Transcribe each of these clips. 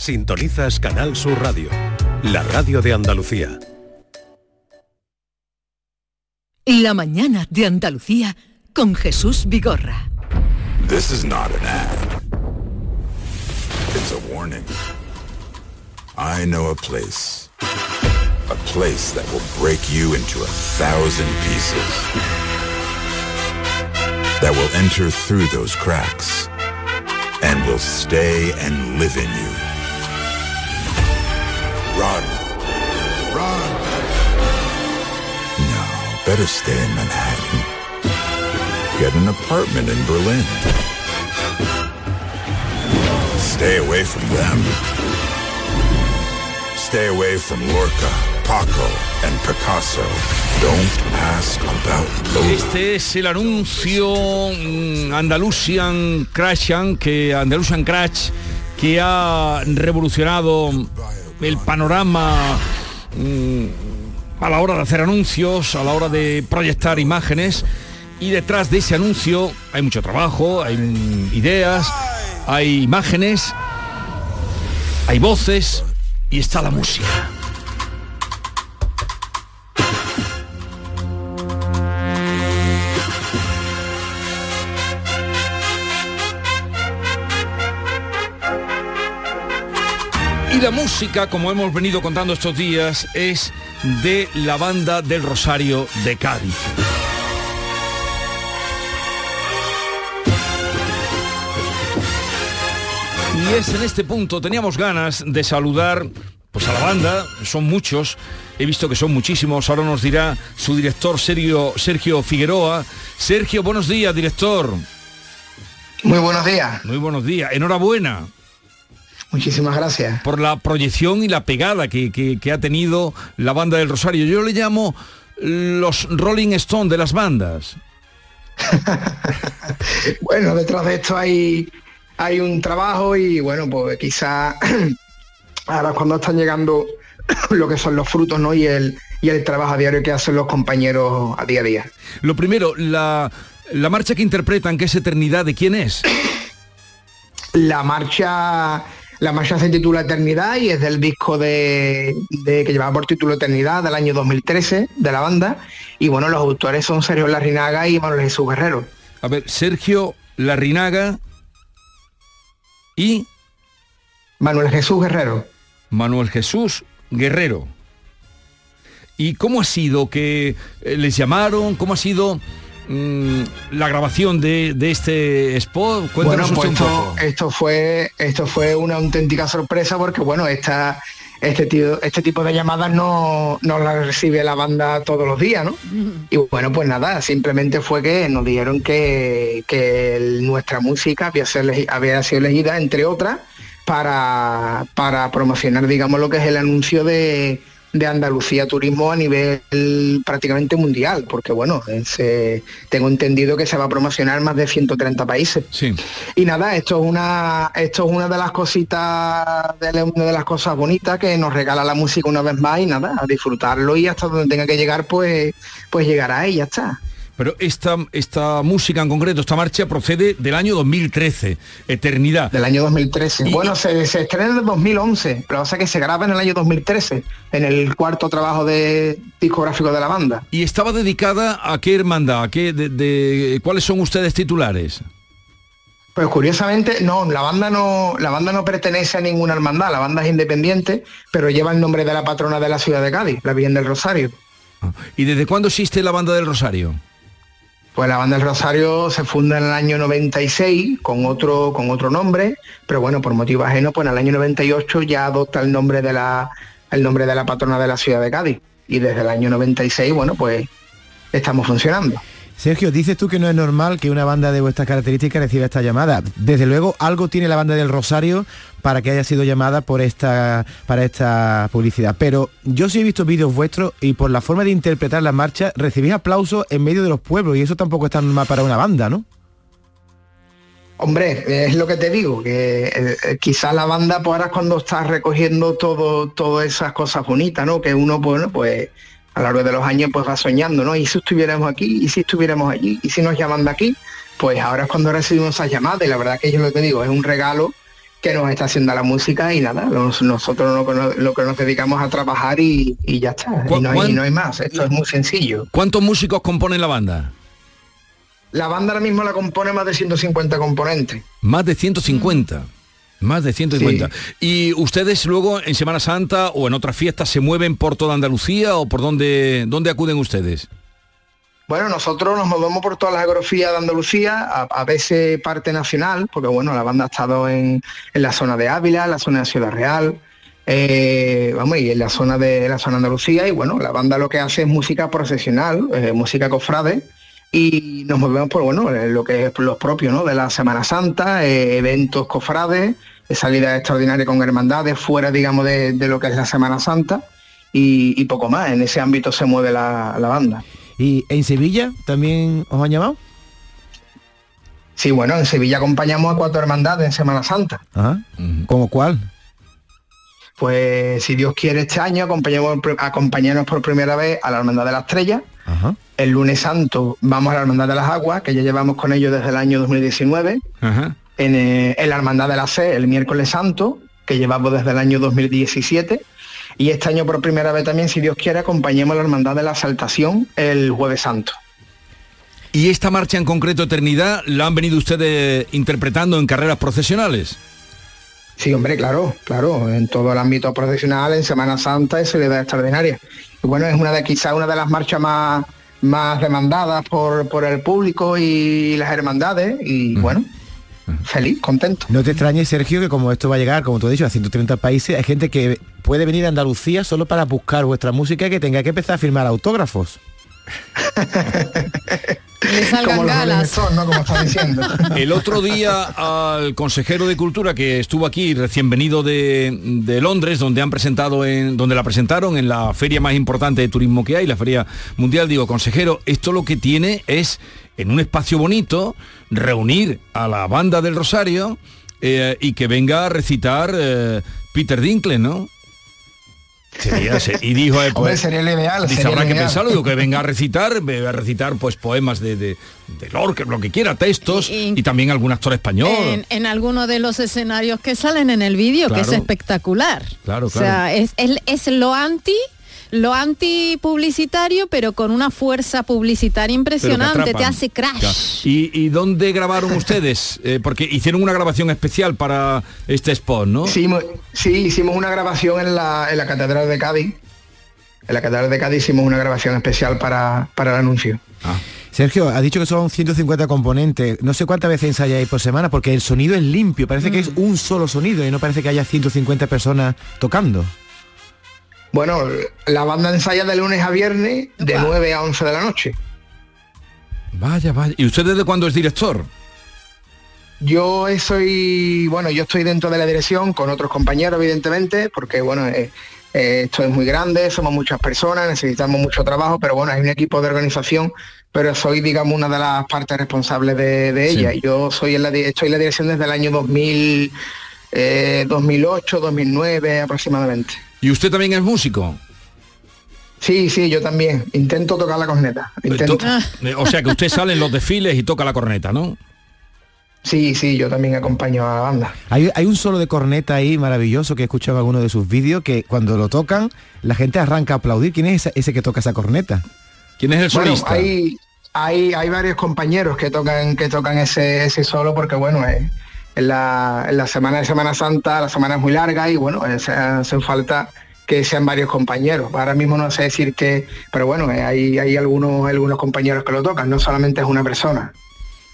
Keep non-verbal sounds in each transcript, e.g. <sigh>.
Sintonizas Canal Sur Radio, la radio de Andalucía. La mañana de Andalucía con Jesús Vigorra. This is not an ad. It's a warning. I know a place. A place that will break you into a thousand pieces. That will enter through those cracks and will stay and live in you. Run. Run. No, better stay in Manhattan. Get an apartment in Berlin. Stay away from them. Stay away from Lorca, Paco, and Picasso. Don't ask about Lola. Este es el anuncio mm, Andalusian Crashan, que Andalusian Crash, que ha revolucionado el panorama mm, a la hora de hacer anuncios, a la hora de proyectar imágenes. Y detrás de ese anuncio hay mucho trabajo, hay ideas, hay imágenes, hay voces y está la música. Y la música, como hemos venido contando estos días, es de la banda del Rosario de Cádiz. Y es en este punto, teníamos ganas de saludar pues a la banda, son muchos, he visto que son muchísimos, ahora nos dirá su director Sergio, Sergio Figueroa. Sergio, buenos días, director. Muy buenos días. Muy buenos días, enhorabuena. Muchísimas gracias. Por la proyección y la pegada que, que, que ha tenido la banda del Rosario. Yo le llamo los Rolling Stone de las bandas. <laughs> bueno, detrás de esto hay, hay un trabajo y bueno, pues quizá <clears throat> ahora cuando están llegando <clears throat> lo que son los frutos, ¿no? Y el, y el trabajo a diario que hacen los compañeros a día a día. Lo primero, la, la marcha que interpretan, que es Eternidad, ¿de quién es? <clears throat> La marcha la marcha se titula Eternidad y es del disco de, de, que llevaba por título Eternidad del año 2013 de la banda. Y bueno, los autores son Sergio Larrinaga y Manuel Jesús Guerrero. A ver, Sergio Larrinaga y Manuel Jesús Guerrero. Manuel Jesús Guerrero. ¿Y cómo ha sido que les llamaron? ¿Cómo ha sido mmm, la grabación de, de, este spot? Cuéntanos bueno, pues esto, esto, fue esto fue una auténtica sorpresa porque bueno, esta, este, tío, este tipo de llamadas no, no las recibe la banda todos los días, ¿no? Y bueno, pues nada, simplemente fue que nos dijeron que, que nuestra música había, ser, había sido elegida, entre otras, para, para promocionar, digamos, lo que es el anuncio de, de Andalucía Turismo a nivel prácticamente mundial, porque bueno, se, tengo entendido que se va a promocionar más de 130 países. Sí. Y nada, esto es una esto es una de las cositas, de una de las cosas bonitas que nos regala la música una vez más y nada, a disfrutarlo y hasta donde tenga que llegar, pues, pues llegará y ya está. Pero esta, esta música en concreto, esta marcha procede del año 2013, Eternidad. Del año 2013. Y, bueno, se, se, estrena en el 2011, pero pasa que se graba en el año 2013, en el cuarto trabajo de discográfico de la banda. ¿Y estaba dedicada a qué hermandad? ¿A qué, de, de, ¿Cuáles son ustedes titulares? Pues curiosamente, no, la banda no, la banda no pertenece a ninguna hermandad, la banda es independiente, pero lleva el nombre de la patrona de la ciudad de Cádiz, la Virgen del Rosario. ¿Y desde cuándo existe la banda del Rosario? Pues la banda del Rosario se funda en el año 96 con otro, con otro nombre, pero bueno, por motivo ajeno, pues en el año 98 ya adopta el nombre de la, el nombre de la patrona de la ciudad de Cádiz. Y desde el año 96, bueno, pues estamos funcionando. Sergio, dices tú que no es normal que una banda de vuestras características reciba esta llamada. Desde luego, algo tiene la banda del Rosario para que haya sido llamada por esta, para esta publicidad. Pero yo sí he visto vídeos vuestros y por la forma de interpretar la marcha recibís aplausos en medio de los pueblos y eso tampoco es tan normal para una banda, ¿no? Hombre, es lo que te digo, que eh, quizás la banda pues ahora es cuando estás recogiendo todo, todas esas cosas bonitas, ¿no? Que uno, bueno, pues a lo largo de los años pues va soñando, ¿no? Y si estuviéramos aquí, y si estuviéramos allí, y si nos llaman de aquí, pues ahora es cuando recibimos esas llamadas y la verdad que yo lo que digo, es un regalo que nos está haciendo la música y nada, nosotros lo, que nos dedicamos a trabajar y, ya está. Y no, hay, no hay más, esto es muy sencillo. ¿Cuántos músicos componen la banda? La banda ahora mismo la compone más de 150 componentes. Más de 150. Más de 150. ¿Y ustedes luego en Semana Santa o en otras fiestas se mueven por toda Andalucía o por dónde, dónde acuden ustedes? Bueno, nosotros nos movemos por todas las geografías de Andalucía, a, veces parte nacional, porque bueno, la banda ha estado en, la zona de Ávila, en la zona de Ciudad Real, eh, vamos, y en la zona de la zona de Andalucía, y bueno, la banda lo que hace es música profesional, eh, música cofrade, y nos movemos por bueno, lo que es los propios, ¿no? De la Semana Santa, eh, eventos cofrades, salidas extraordinarias con hermandades, fuera, digamos, de, lo que es la Semana Santa, y, poco más. En ese ámbito se mueve la banda. ¿Y en Sevilla también os han llamado? Sí, bueno, en Sevilla acompañamos a cuatro hermandades en Semana Santa. Ajá. ¿Cómo cuál? Pues si Dios quiere este año acompañamos, acompañarnos por primera vez a la Hermandad de la Estrella. Ajá. El lunes santo vamos a la Hermandad de las Aguas, que ya llevamos con ellos desde el año 2019. Ajá. Eh, en, la Hermandad de la C el miércoles santo, que llevamos desde el año 2017. Y este año por primera vez también, si Dios quiere, acompañemos a la Hermandad de la Saltación el Jueves Santo. ¿Y esta marcha en concreto, Eternidad, la han venido ustedes interpretando en carreras profesionales? Sí, hombre, claro, claro, en todo el ámbito profesional, en Semana Santa es Soledad Extraordinaria. Y bueno, es una de quizás una de las marchas más, más demandadas por, por el público y las hermandades. Y bueno, feliz, contento. No te extrañes, Sergio, que como esto va a llegar, como tú has dicho, a 130 países, hay gente que puede venir a Andalucía solo para buscar vuestra música y que tenga que empezar a firmar autógrafos. Como galas. ¿no? Como está diciendo. <laughs> El otro día al consejero de Cultura que estuvo aquí recién venido de, de, Londres, donde han presentado en, donde la presentaron en la feria más importante de turismo que hay, la Feria Mundial, digo, consejero, esto lo que tiene es en un espacio bonito, reunir a la banda del Rosario eh, y que venga a recitar eh, Peter Dinkle, ¿no? Y dijo <laughs> eh, pues, sería el ideal dice habrá que pensarlo que venga a <laughs> recitar a recitar pues poemas de, de, de Lorca lo que quiera textos y, también algún actor español. En, en alguno de los escenarios que salen en el vídeo que es espectacular. Claro, claro. o sea es, es lo anti lo antipublicitario, pero con una fuerza publicitaria impresionante, te hace crash. ¿Y, dónde grabaron ustedes? <laughs> Eh, porque hicieron una grabación especial para este spot, ¿no? Sí, sí hicimos una grabación en la, en la Catedral de Cádiz. En la Catedral de Cádiz hicimos una grabación especial para, para el anuncio. Ah. Sergio, ha dicho que son 150 componentes. No sé cuántas veces ensayáis por semana, porque el sonido es limpio. Parece que es mm. un solo sonido y no parece que haya 150 personas tocando. Bueno, la banda ensaya de lunes a viernes de 9 a 11 de la noche. Vaya, vaya. ¿Y usted desde cuándo es director? Yo soy, bueno, yo estoy dentro de la dirección con otros compañeros, evidentemente, porque bueno, eh, eh, esto es muy grande, somos muchas personas, necesitamos mucho trabajo, pero bueno, hay un equipo de organización, pero soy, digamos, una de las partes responsables de, ella. Yo soy en la, estoy en la dirección desde el año 2000, 2008, 2009 aproximadamente. ¿Y usted también es músico? Sí, sí, yo también. Intento tocar la corneta. Eh, o sea que usted sale en los desfiles y toca la corneta, ¿no? Sí, sí, yo también acompaño a la banda. Hay, un solo de corneta ahí maravilloso que he escuchado en alguno de sus vídeos que cuando lo tocan la gente arranca a aplaudir. ¿Quién es ese, que toca esa corneta? ¿Quién es el solista? hay, hay, hay, varios compañeros que tocan, que tocan ese, ese solo porque bueno, es en la, semana de Semana Santa, la semana es muy larga y bueno, hace, hacen falta que sean varios compañeros. Ahora mismo no sé decir que, pero bueno, eh, hay, hay algunos, algunos compañeros que lo tocan, no solamente es una persona.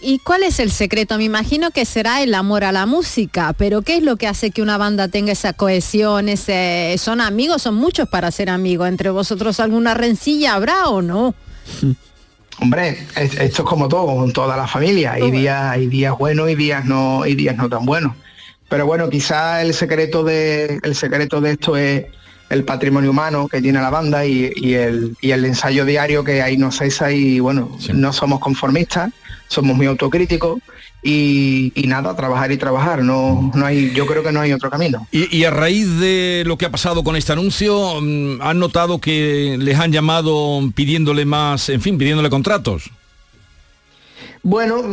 ¿Y cuál es el secreto? Me imagino que será el amor a la música, pero ¿qué es lo que hace que una banda tenga esa cohesión? Ese... ¿Son amigos? Son muchos para ser amigos. ¿Entre vosotros alguna rencilla habrá o no? <laughs> Hombre, esto es como todo, con toda la familia. Hay días, hay días buenos y días no, y días no tan buenos. Pero bueno, quizá el secreto de, el secreto de esto es el patrimonio humano que tiene la banda y, el, y el ensayo diario que ahí no cesa y bueno, no somos conformistas, somos muy autocríticos y, nada, trabajar y trabajar. No, no hay, yo creo que no hay otro camino. Y, a raíz de lo que ha pasado con este anuncio, mm, ¿han notado que les han llamado pidiéndole más, en fin, pidiéndole contratos? Bueno,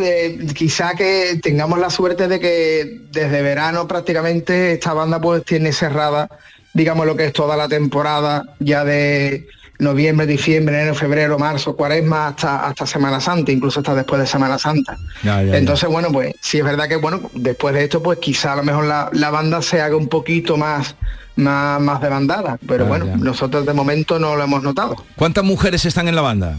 quizá que tengamos la suerte de que desde verano prácticamente esta banda pues tiene cerrada, digamos lo que es toda la temporada ya de noviembre, diciembre, enero, febrero, marzo, cuaresma, hasta, hasta Semana Santa, incluso hasta después de Semana Santa. Entonces, bueno, pues sí es verdad que, bueno, después de esto, pues quizá a lo mejor la, banda se haga un poquito más, más, más demandada, pero bueno, nosotros de momento no lo hemos notado. ¿Cuántas mujeres están en la banda?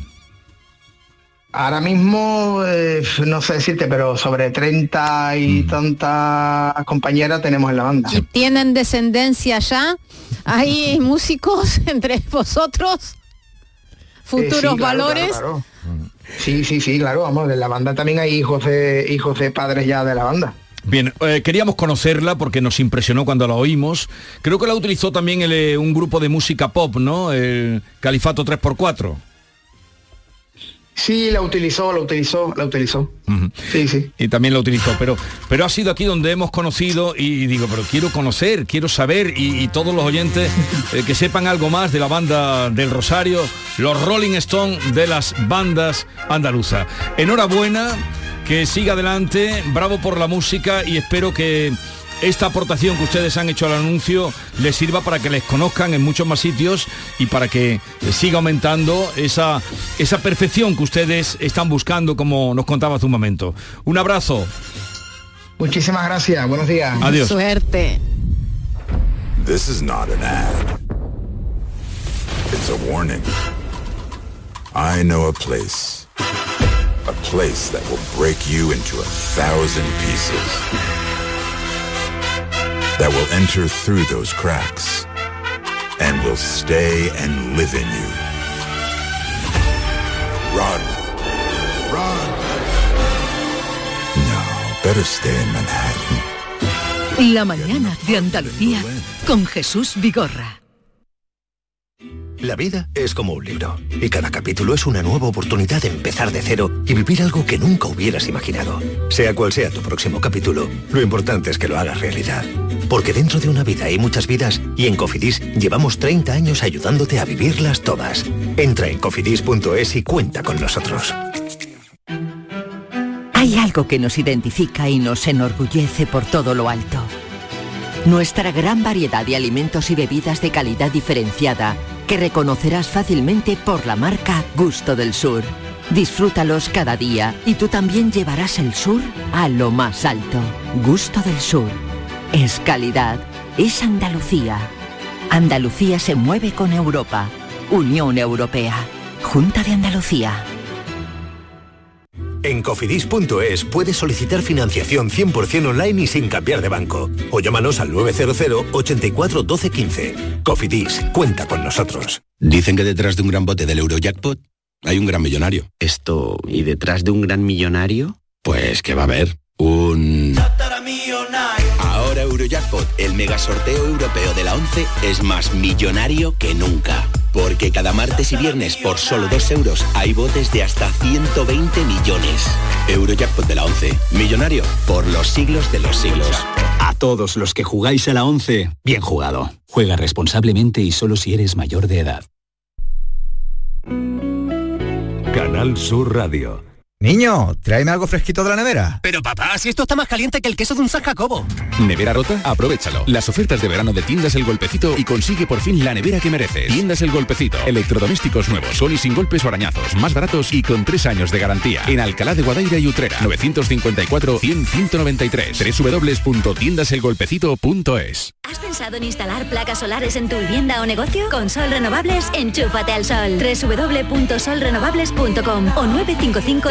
Ahora mismo, eh, no sé decirte, pero sobre 30 y mm. tantas compañeras tenemos en la banda. ¿Y tienen descendencia ya? ¿Hay músicos <laughs> entre vosotros? ¿Futuros valores? Sí, sí, sí, claro, vamos, en la banda también hay hijos de, hijos de padres ya de la banda. Bien, eh, queríamos conocerla porque nos impresionó cuando la oímos. Creo que la utilizó también eh, un grupo de música pop, ¿no? El Califato 3x4. Sí, la utilizó, la utilizó, la utilizó. Sí, sí. Y también la utilizó, pero, pero ha sido aquí donde hemos conocido y, digo, pero quiero conocer, quiero saber y, todos los oyentes eh, que sepan algo más de la banda del Rosario, los Rolling Stones de las bandas andaluzas. Enhorabuena, que siga adelante, bravo por la música y espero que esta aportación que ustedes han hecho al anuncio les sirva para que les conozcan en muchos más sitios y para que siga aumentando esa, esa perfección que ustedes están buscando, como nos contaba hace un momento. Un abrazo. Muchísimas gracias. Buenos días. Adiós. Suerte. This is not an ad. It's a warning. I know a place. A place that will break you into a thousand pieces. That will enter through those cracks and will stay and live in you. Run. Run. No, better stay in Manhattan. La mañana de Andalucía con Jesús Vigorra. La vida es como un libro y cada capítulo es una nueva oportunidad de empezar de cero y vivir algo que nunca hubieras imaginado. Sea cual sea tu próximo capítulo, lo importante es que lo hagas realidad. Porque dentro de una vida hay muchas vidas y en Cofidis llevamos 30 años ayudándote a vivirlas todas. Entra en cofidis.es y cuenta con nosotros. Hay algo que nos identifica y nos enorgullece por todo lo alto. Nuestra gran variedad de alimentos y bebidas de calidad diferenciada que reconocerás fácilmente por la marca Gusto del Sur. Disfrútalos cada día y tú también llevarás el sur a lo más alto. Gusto del Sur. Es calidad. Es Andalucía. Andalucía se mueve con Europa. Unión Europea. Junta de Andalucía. En cofidis.es puedes solicitar financiación 100% online y sin cambiar de banco. O llámanos al 900 84 12 15. Cofidis, cuenta con nosotros. Dicen que detrás de un gran bote del Eurojackpot hay un gran millonario. Esto, ¿y detrás de un gran millonario? Pues que va a haber un... Ahora Eurojackpot, el mega sorteo europeo de la 11, es más millonario que nunca. Porque cada martes y viernes por solo 2 euros hay botes de hasta 120 millones. Eurojackpot de la 11. Millonario por los siglos de los siglos. A todos los que jugáis a la 11, bien jugado. Juega responsablemente y solo si eres mayor de edad. Canal Sur Radio. Niño, tráeme algo fresquito de la nevera. Pero papá, si esto está más caliente que el queso de un San Jacobo. ¿Nevera rota? Aprovechalo. Las ofertas de verano de Tiendas El Golpecito y consigue por fin la nevera que mereces. Tiendas El Golpecito. Electrodomésticos nuevos, son y sin golpes o arañazos, más baratos y con tres años de garantía. En Alcalá de Guadaira y Utrera. 954-100-193. www.tiendaselgolpecito.es ¿Has pensado en instalar placas solares en tu vivienda o negocio? Con Sol Renovables, enchúfate al sol. www.solrenovables.com o 955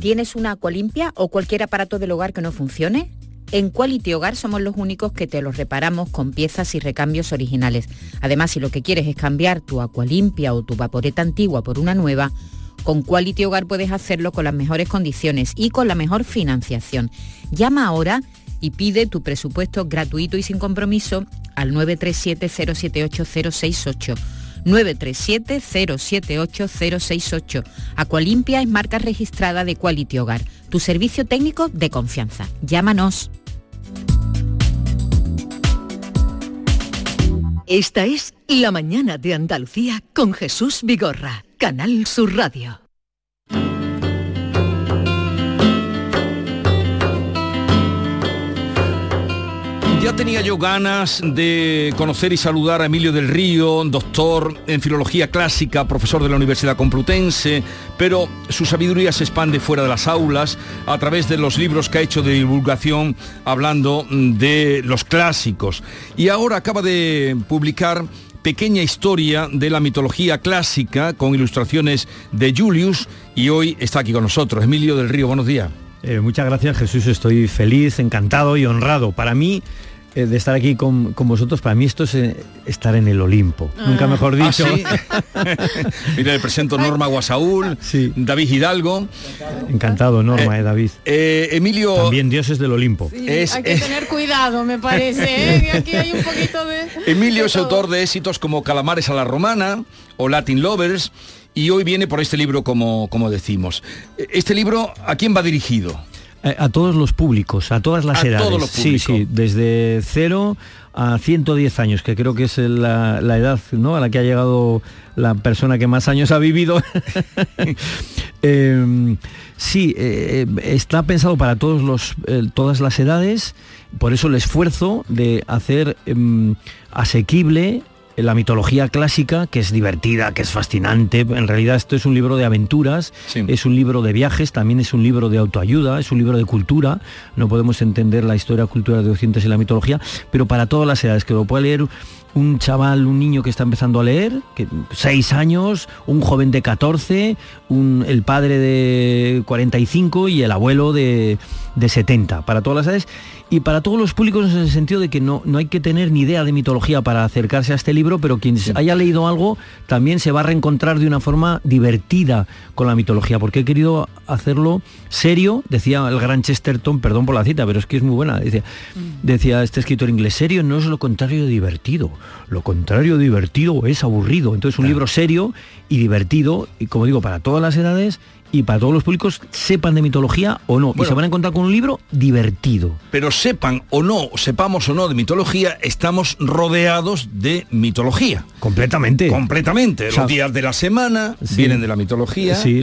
¿Tienes una limpia o cualquier aparato del hogar que no funcione? En Quality Hogar somos los únicos que te los reparamos con piezas y recambios originales. Además, si lo que quieres es cambiar tu limpia o tu vaporeta antigua por una nueva, con Quality Hogar puedes hacerlo con las mejores condiciones y con la mejor financiación. Llama ahora y pide tu presupuesto gratuito y sin compromiso al 937 078 068 937-078-068. Aqualimpia es marca registrada de Quality Hogar, tu servicio técnico de confianza. Llámanos. Esta es La Mañana de Andalucía con Jesús Vigorra, Canal Sur Radio. Tenía yo ganas de conocer y saludar a Emilio del Río, doctor en filología clásica, profesor de la Universidad Complutense, pero su sabiduría se expande fuera de las aulas a través de los libros que ha hecho de divulgación hablando de los clásicos. Y ahora acaba de publicar pequeña historia de la mitología clásica con ilustraciones de Julius y hoy está aquí con nosotros. Emilio del Río, buenos días. Eh, muchas gracias Jesús, estoy feliz, encantado y honrado. Para mí eh, de estar aquí con, vosotros, para mí esto es eh, estar en el Olimpo. Nunca ah. mejor ¿Ah, dicho. <laughs> Mira, le presento Norma Guasaúl, David Hidalgo. Encantado, Norma, eh, David. Emilio. También dioses del Olimpo. hay que tener cuidado, me parece. <laughs> Aquí hay un poquito de. Emilio es autor de éxitos como Calamares a la Romana o Latin Lovers. Y hoy viene por este libro, como, como decimos. Este libro, ¿a quién va dirigido? Eh, a todos los públicos, a todas las edades. sí, sí, desde cero a 110 años, que creo que es la, edad ¿no? a la que ha llegado la persona que más años ha vivido. <laughs> Em, sí, eh, está pensado para todos los, eh, todas las edades, por eso el esfuerzo de hacer em, asequible la mitología clásica, que es divertida, que es fascinante. En realidad esto es un libro de aventuras, es un libro de viajes, también es un libro de autoayuda, es un libro de cultura. No podemos entender la historia cultural de Occidentes y la mitología, pero para todas las edades, que lo puede leer un chaval, un niño que está empezando a leer, que seis años, un joven de 14, un, el padre de 45 y el abuelo de, de 70, para todas las edades y para todos los públicos en el sentido de que no, no hay que tener ni idea de mitología para acercarse a este libro, pero quien haya leído algo también se va a reencontrar de una forma divertida con la mitología, porque he querido hacerlo serio, decía el gran Chesterton, perdón por la cita, pero es que es muy buena, decía, mm. decía este escritor inglés, serio no es lo contrario de divertido, lo contrario de divertido es aburrido, entonces un libro serio y divertido, y como digo, para todas las edades y para todos los públicos, sepan de mitología o no. y se van a encontrar con un libro divertido. Pero sepan o no, sepamos o no de mitología, estamos rodeados de mitología. Completamente. Completamente. los días de la semana vienen de la mitología. Sí,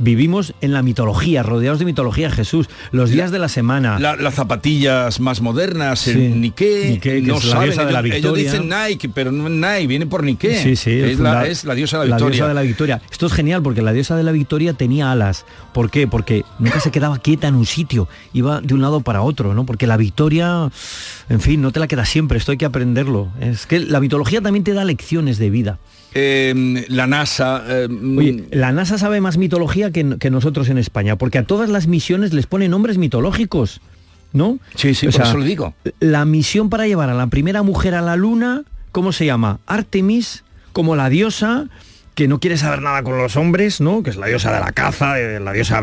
vivimos en la mitología, rodeados de mitología, Jesús. Los días de la semana. las zapatillas más modernas, el Nike, no saben, de la victoria. ellos, dicen Nike, pero no Nike, viene por Nike. Sí, sí. Es, la, es la diosa de la victoria. La diosa de la victoria. Esto es genial porque la diosa de la victoria tenía alas. ¿Por qué? Porque nunca se quedaba quieta en un sitio, iba de un lado para otro, ¿no? Porque la victoria, en fin, no te la queda siempre, esto hay que aprenderlo. Es que la mitología también te da lecciones de vida. Em, la NASA. Em, la NASA sabe más mitología que, nosotros en España, porque a todas las misiones les pone nombres mitológicos. ¿No? Sí, sí, por eso lo digo. La misión para llevar a la primera mujer a la luna, ¿cómo se llama? Artemis, como la diosa, que no quiere saber nada con los hombres, ¿no? Que es la diosa de la caza, de la diosa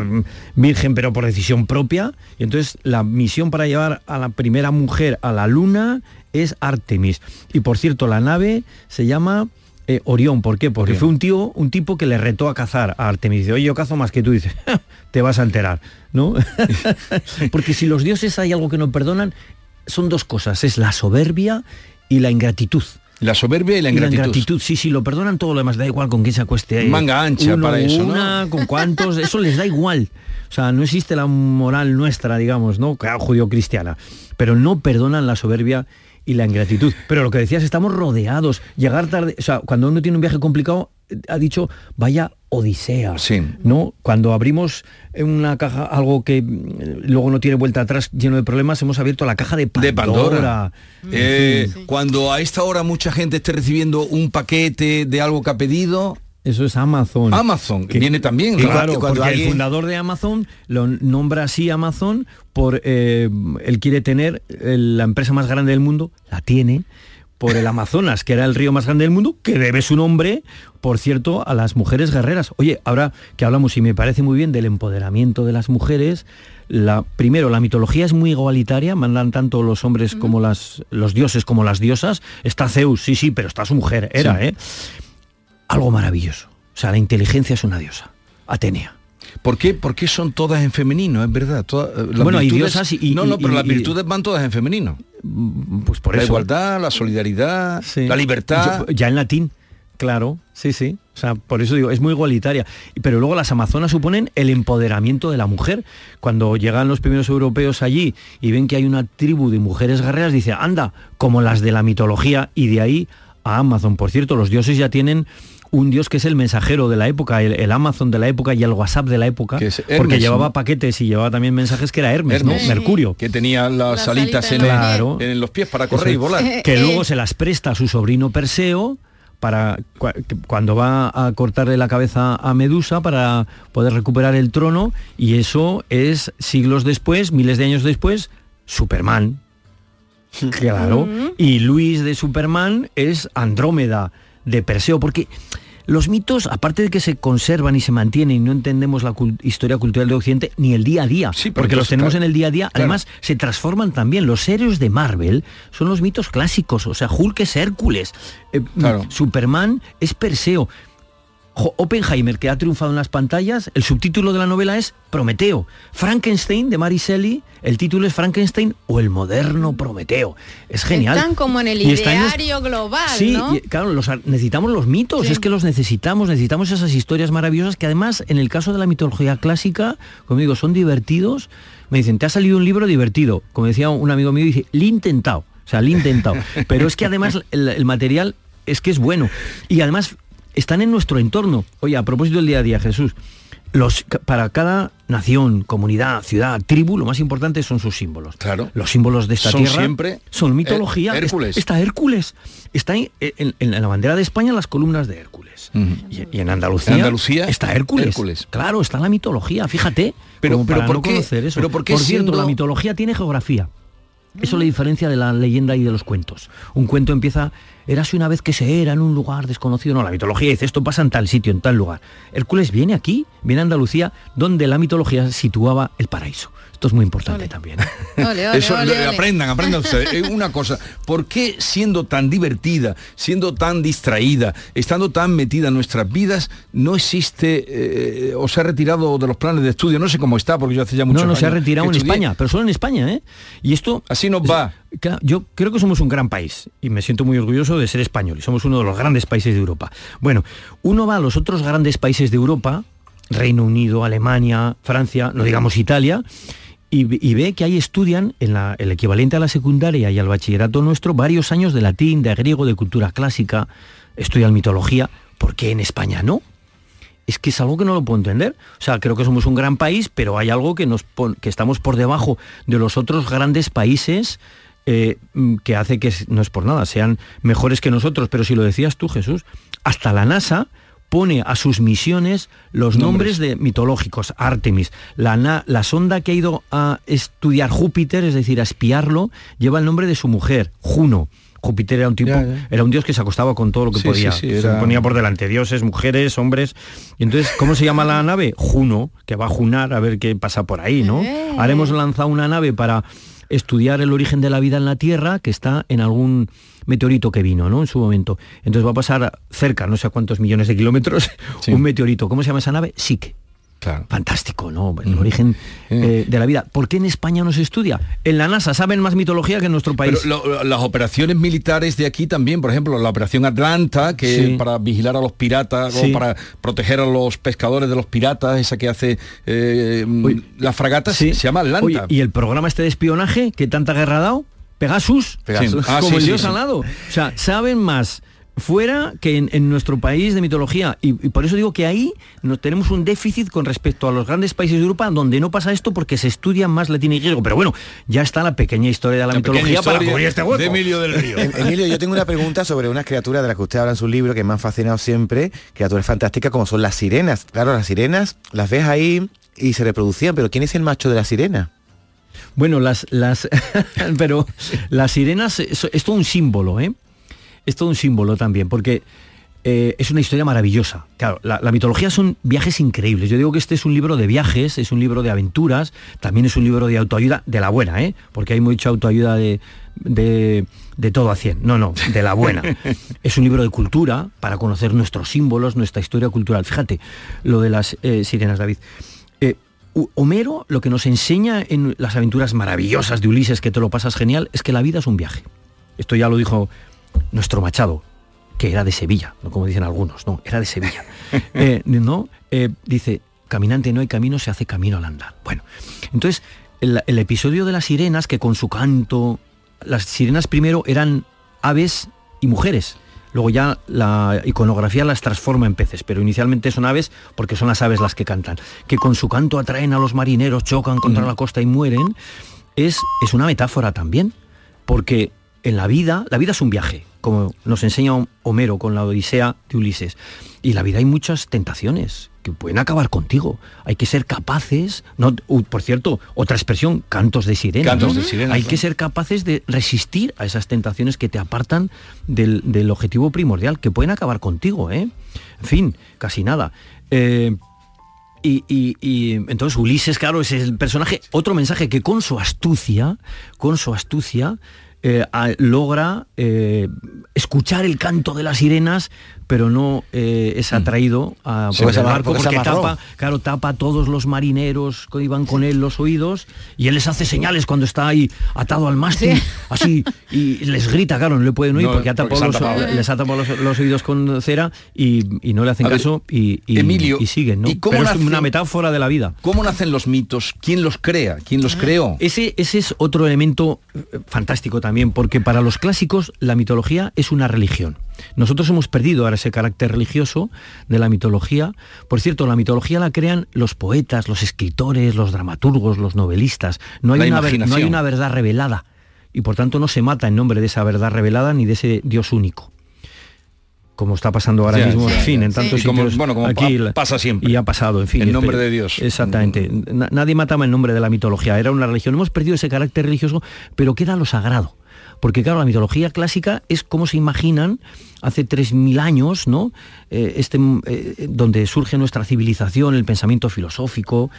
virgen, pero por decisión propia. Y entonces la misión para llevar a la primera mujer a la luna es Artemis. Y por cierto, la nave se llama eh, Orión. ¿Por qué? Porque fue un tío, un tipo que le retó a cazar a Artemis. Dice, oye, yo cazo más que tú. Dice, <laughs> te vas a enterar, ¿no? <laughs> Porque si los dioses hay algo que no perdonan, son dos cosas. Es la soberbia y la ingratitud. La soberbia y la ingratitud. la ingratitud, sí, sí, lo perdonan todo lo demás, da igual con quién se acueste. Manga ancha uno, para eso, ¿no? Una, con cuántos, eso les da igual. O sea, no existe la moral nuestra, digamos, ¿no? Judío-cristiana. Pero no perdonan la soberbia y la ingratitud. Pero lo que decías, estamos rodeados. Llegar tarde, o sea, cuando uno tiene un viaje complicado, ha dicho, vaya odisea. Sí. ¿No? Cuando abrimos en una caja algo que mm, luego no tiene vuelta atrás, lleno de problemas, hemos abierto la caja de Pandora. De Pandora. Eh, Cuando a esta hora mucha gente esté recibiendo un paquete de algo que ha pedido, Eso es Amazon. Amazon, que viene también. Que claro. porque alguien- el fundador de Amazon lo nombra así Amazon por eh, él quiere tener eh, la empresa más grande del mundo, la tiene por el Amazonas, que era el río más grande del mundo, que debe su nombre, por cierto, a las mujeres guerreras. Oye, ahora que hablamos y me parece muy bien del empoderamiento de las mujeres, la, primero, la mitología es muy igualitaria, mandan tanto los hombres como las, los dioses como las diosas. Está Zeus, sí, sí, pero está su mujer, era, Sí. ¿eh? Algo maravilloso. O sea, la inteligencia es una diosa. Atenea. ¿Por qué? Porque son todas en femenino, es verdad. Todas, eh, las Bueno, virtudes- diosas y- y- no, no, y- pero y- las virtudes van todas en femenino. Pues por la eso. igualdad, la solidaridad, la libertad. Yo- ya en latín, claro, sí, sí. O sea, por eso digo, es muy igualitaria. Y- Pero luego las amazonas suponen el empoderamiento de la mujer. Cuando llegan los primeros europeos allí y ven que hay una tribu de mujeres guerreras, dice, anda, como las de la mitología, y de ahí a Amazon. Por cierto, los dioses ya tienen un dios que es el mensajero de la época, el, el Amazon de la época y el WhatsApp de la época, Que es porque llevaba ¿no? paquetes y llevaba también mensajes que era Hermes, Hermes. ¿no? Mercurio. Que tenía las alitas en, Claro. en los pies para correr y volar. <laughs> Que luego se las presta a su sobrino Perseo para cuando va a cortarle la cabeza a Medusa para poder recuperar el trono y eso es siglos después, miles de años después, Superman. <laughs> Claro. Y Luis de Superman es Andrómeda de Perseo, porque los mitos, aparte de que se conservan y se mantienen y no entendemos la historia cultural de Occidente ni el día a día, porque entonces, los tenemos claro, en el día a día, claro. además se transforman también. Los héroes de Marvel son los mitos clásicos, o sea, Hulk es Hércules, eh, Superman es Perseo. Oppenheimer, que ha triunfado en las pantallas, el subtítulo de la novela es Prometeo. Frankenstein, de Mary Shelley, el título es Frankenstein o el moderno Prometeo. Es genial. Están como en el en ideario global, Sí, ¿no? y, claro, los, necesitamos los mitos, es que los necesitamos, necesitamos esas historias maravillosas que además en el caso de la mitología clásica, como digo, son divertidos. Me dicen, ¿te ha salido un libro divertido? Como decía un amigo mío, dice, le he intentado, o sea, le he intentado. <laughs> Pero es que además el, el material es que es bueno. Y además están en nuestro entorno. Oye, a propósito del día a día, Jesús, los, para cada nación, comunidad, ciudad, tribu, lo más importante son sus símbolos. Claro. Los símbolos de esta Son tierra siempre son mitología. Hércules. Es- Está Hércules. Está en, en- en la bandera de España las columnas de Hércules. y, y en Andalucía, En Andalucía, está Hércules. Hércules. Claro, está la mitología, fíjate. Pero- como pero para ¿por no qué- conocer eso. pero por qué cierto, siendo- la mitología tiene geografía. Eso le diferencia de la leyenda y de los cuentos. Un cuento empieza, érase una vez que se era en un lugar desconocido. No, la mitología dice, esto pasa en tal sitio, en tal lugar. Hércules viene aquí, viene a Andalucía, donde la mitología situaba el paraíso. Esto es muy importante también. <laughs> Eso, le- aprendan, aprendan ustedes. <laughs> Eh, Una cosa, ¿por qué siendo tan divertida, siendo tan distraída, estando tan metida en nuestras vidas, no existe eh, o se ha retirado de los planes de estudio? No sé cómo está, porque yo hace ya muchos No, no se ha retirado en estudié. España, pero solo en España, ¿eh? Y esto... Así nos va. Yo creo que somos un gran país y me siento muy orgulloso de ser español y somos uno de los grandes países de Europa. Bueno, uno va a los otros grandes países de Europa, Reino Unido, Alemania, Francia, no digamos Italia, y, ve- que ahí estudian en el equivalente a la secundaria y al bachillerato nuestro varios años de latín, de griego, de cultura clásica, estudian mitología, ¿por qué en España no? es que es algo que no lo puedo entender. O sea, creo que somos un gran país, pero hay algo que, nos que estamos por debajo de los otros grandes países eh, mm, que hace que, no es por nada, sean mejores que nosotros. Pero si lo decías tú, Jesús, hasta la NASA pone a sus misiones los nombres, de mitológicos. Artemis, la, na- la sonda que ha ido a estudiar Júpiter, es decir, a espiarlo, lleva el nombre de su mujer, Juno. Júpiter era un tipo, era un dios que se acostaba con todo lo que Sí, podía. sí, sí, Se era- ponía por delante dioses, mujeres, hombres. Y entonces, ¿cómo se llama la nave? Juno, que va a junar a ver qué pasa por ahí, ¿no? Eh. Ahora hemos lanzado una nave para estudiar el origen de la vida en la Tierra, que está en algún meteorito que vino, ¿no? En su momento. Entonces va a pasar cerca, no sé a cuántos millones de kilómetros, un meteorito. ¿Cómo se llama esa nave? Fantástico, ¿no? El origen eh, de la vida. ¿Por qué en España no se estudia? En la NASA saben más mitología que en nuestro país. Pero lo- las operaciones militares de aquí también, por ejemplo, la operación Atlanta, que Sí. para vigilar a los piratas Sí. o para proteger a los pescadores de los piratas, esa que hace eh, la fragata, se llama Atlanta. Oye, y el programa este de espionaje que tanta guerra ha dado, Pegasus, Pegasus. Ah, como el dios alado. O sea, saben más fuera que en, en nuestro país de mitología. Y, y por eso digo que ahí no, tenemos un déficit con respecto a los grandes países de Europa donde no pasa esto porque se estudia más latín y griego. Pero bueno, ya está la pequeña historia de la, mitología para cubrir este hueco. Em- Emilio, yo tengo una pregunta sobre unas criaturas de las que usted habla en su libro que me han fascinado siempre, criaturas fantásticas como son las sirenas. Claro, las sirenas las ves ahí y se reproducían, pero ¿quién es el macho de la sirena? Bueno, las, las, <laughs> pero las sirenas es, es todo un símbolo, ¿eh? Es todo un símbolo también, porque eh, es una historia maravillosa. Claro, la, la mitología son viajes increíbles. Yo digo que este es un libro de viajes, es un libro de aventuras, también es un libro de autoayuda, de la buena, ¿eh? Porque hay mucha autoayuda de, de, de todo a 100. No, no, de la buena. <laughs> es un libro de cultura para conocer nuestros símbolos, nuestra historia cultural. Fíjate, lo de las eh, sirenas, David. Eh, Homero lo que nos enseña en las aventuras maravillosas de Ulises, que te lo pasas genial, es que la vida es un viaje. Esto ya lo dijo nuestro Machado, que era de Sevilla, no como dicen algunos, no, era de Sevilla. <laughs> Eh, ¿no? Eh, dice, caminante no hay camino, se hace camino al andar. Bueno, entonces, el, el episodio de las sirenas, que con su canto, las sirenas primero eran aves y mujeres. Luego ya la iconografía las transforma en peces, pero inicialmente son aves porque son las aves las que cantan. Que con su canto atraen a los marineros, chocan contra la costa y mueren. Es, es una metáfora también, porque en la vida, la vida es un viaje, como nos enseña Homero con la Odisea de Ulises. Y en la vida hay muchas tentaciones que pueden acabar contigo. Hay que ser capaces, no, por cierto, otra expresión, cantos de sirena. Cantos ¿no? de sirena, Hay ¿no? que ser capaces de resistir a esas tentaciones que te apartan del, del objetivo primordial, que pueden acabar contigo, ¿eh? En fin, casi nada. Eh, y, y- y entonces Ulises, claro, es el personaje. Otro mensaje que con su astucia, con su astucia, eh, a- logra eh, escuchar el canto de las sirenas, pero no eh, es atraído a, Sí, por porque se el ama- barco porque tapa, claro, tapa a todos los marineros que iban con él los oídos y él les hace señales cuando está ahí atado al mástil, <laughs> así, y les grita, claro, no le pueden oír No, porque, ha tapado los, les ha tapado los, los oídos con cera y, y no le hacen A ver, caso y, y- Emilio, y siguen, ¿no? ¿y cómo Pero es una metáfora de la vida. ¿Cómo nacen los mitos? ¿Quién los crea? ¿Quién los creó? Ese, ese es otro elemento fantástico también, porque para los clásicos la mitología es una religión. Nosotros hemos perdido ahora ese carácter religioso de la mitología. Por cierto, la mitología la crean los poetas, los escritores, los dramaturgos, los novelistas. No hay, una, no hay una verdad revelada. Y por tanto no se mata en nombre de esa verdad revelada ni de ese Dios único. Como está pasando ahora mismo, en fin, en tantos Y como- sitios bueno, como aquí pasa siempre. Y ha pasado, en fin. En este- nombre de Dios. Exactamente. Na- nadie mataba en nombre de la mitología, era una religión. Hemos perdido ese carácter religioso, pero queda lo sagrado. Porque claro, la mitología clásica es como se imaginan hace 3.000 años, ¿no? Eh, este, eh, donde surge nuestra civilización, el pensamiento filosófico,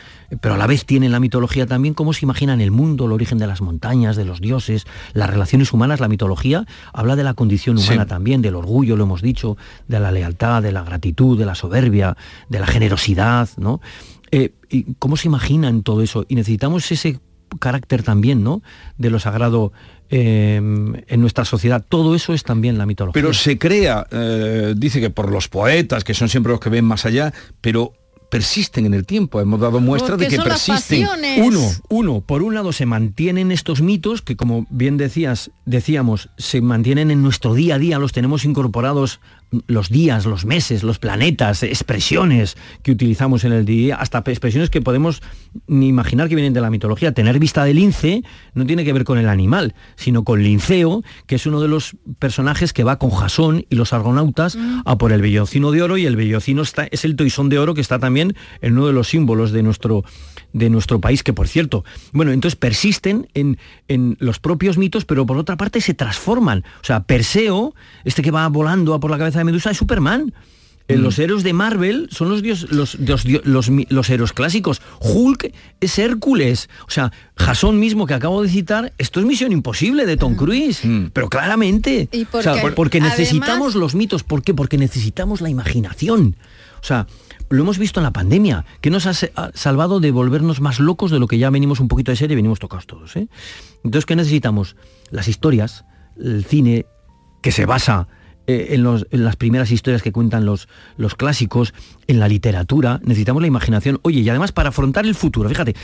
pero a la vez tiene en la mitología también cómo se imaginan el mundo, el origen de las montañas, de los dioses, las relaciones humanas. La mitología habla de la condición humana Sí. también, del orgullo, lo hemos dicho, de la lealtad, de la gratitud, de la soberbia, de la generosidad, ¿no? Eh, y ¿Cómo se imaginan todo eso? Y necesitamos ese carácter también, ¿no? De lo sagrado eh, en nuestra sociedad. Todo eso es también la mitología. Pero se crea, eh, dice que por los poetas, que son siempre los que ven más allá, pero persisten en el tiempo. Hemos dado muestra de que persisten. Uno, uno, por un lado se mantienen estos mitos que como bien decías, decíamos, se mantienen en nuestro día a día, los tenemos incorporados los días, los meses, los planetas, expresiones que utilizamos en el día, hasta expresiones que podemos ni imaginar que vienen de la mitología. Tener vista de lince no tiene que ver con el animal, sino con Linceo, que es uno de los personajes que va con Jasón y los argonautas a por el bellocino de oro y el bellocino está, es el toisón de oro que está también en uno de los símbolos de nuestro, de nuestro país, que por cierto, bueno, entonces persisten en, en los propios mitos, pero por otra parte se transforman. O sea, Perseo, este que va volando a por la cabeza de Medusa, es Superman. Eh, Los héroes de Marvel son los, dios, los, los, los, los héroes clásicos. Hulk es Hércules. O sea, Jason mismo que acabo de citar, esto es Misión Imposible de Tom Cruise. Pero claramente. Y O sea, porque, porque además- necesitamos los mitos. ¿Por qué? Porque necesitamos la imaginación. O sea, lo hemos visto en la pandemia, que nos ha, salvado de volvernos más locos de lo que ya venimos un poquito de serie y venimos tocados todos. ¿eh? Entonces, ¿qué necesitamos? Las historias, el cine, que se basa eh, en, los- en las primeras historias que cuentan los, los clásicos, en la literatura, necesitamos la imaginación. Oye, y además para afrontar el futuro, fíjate,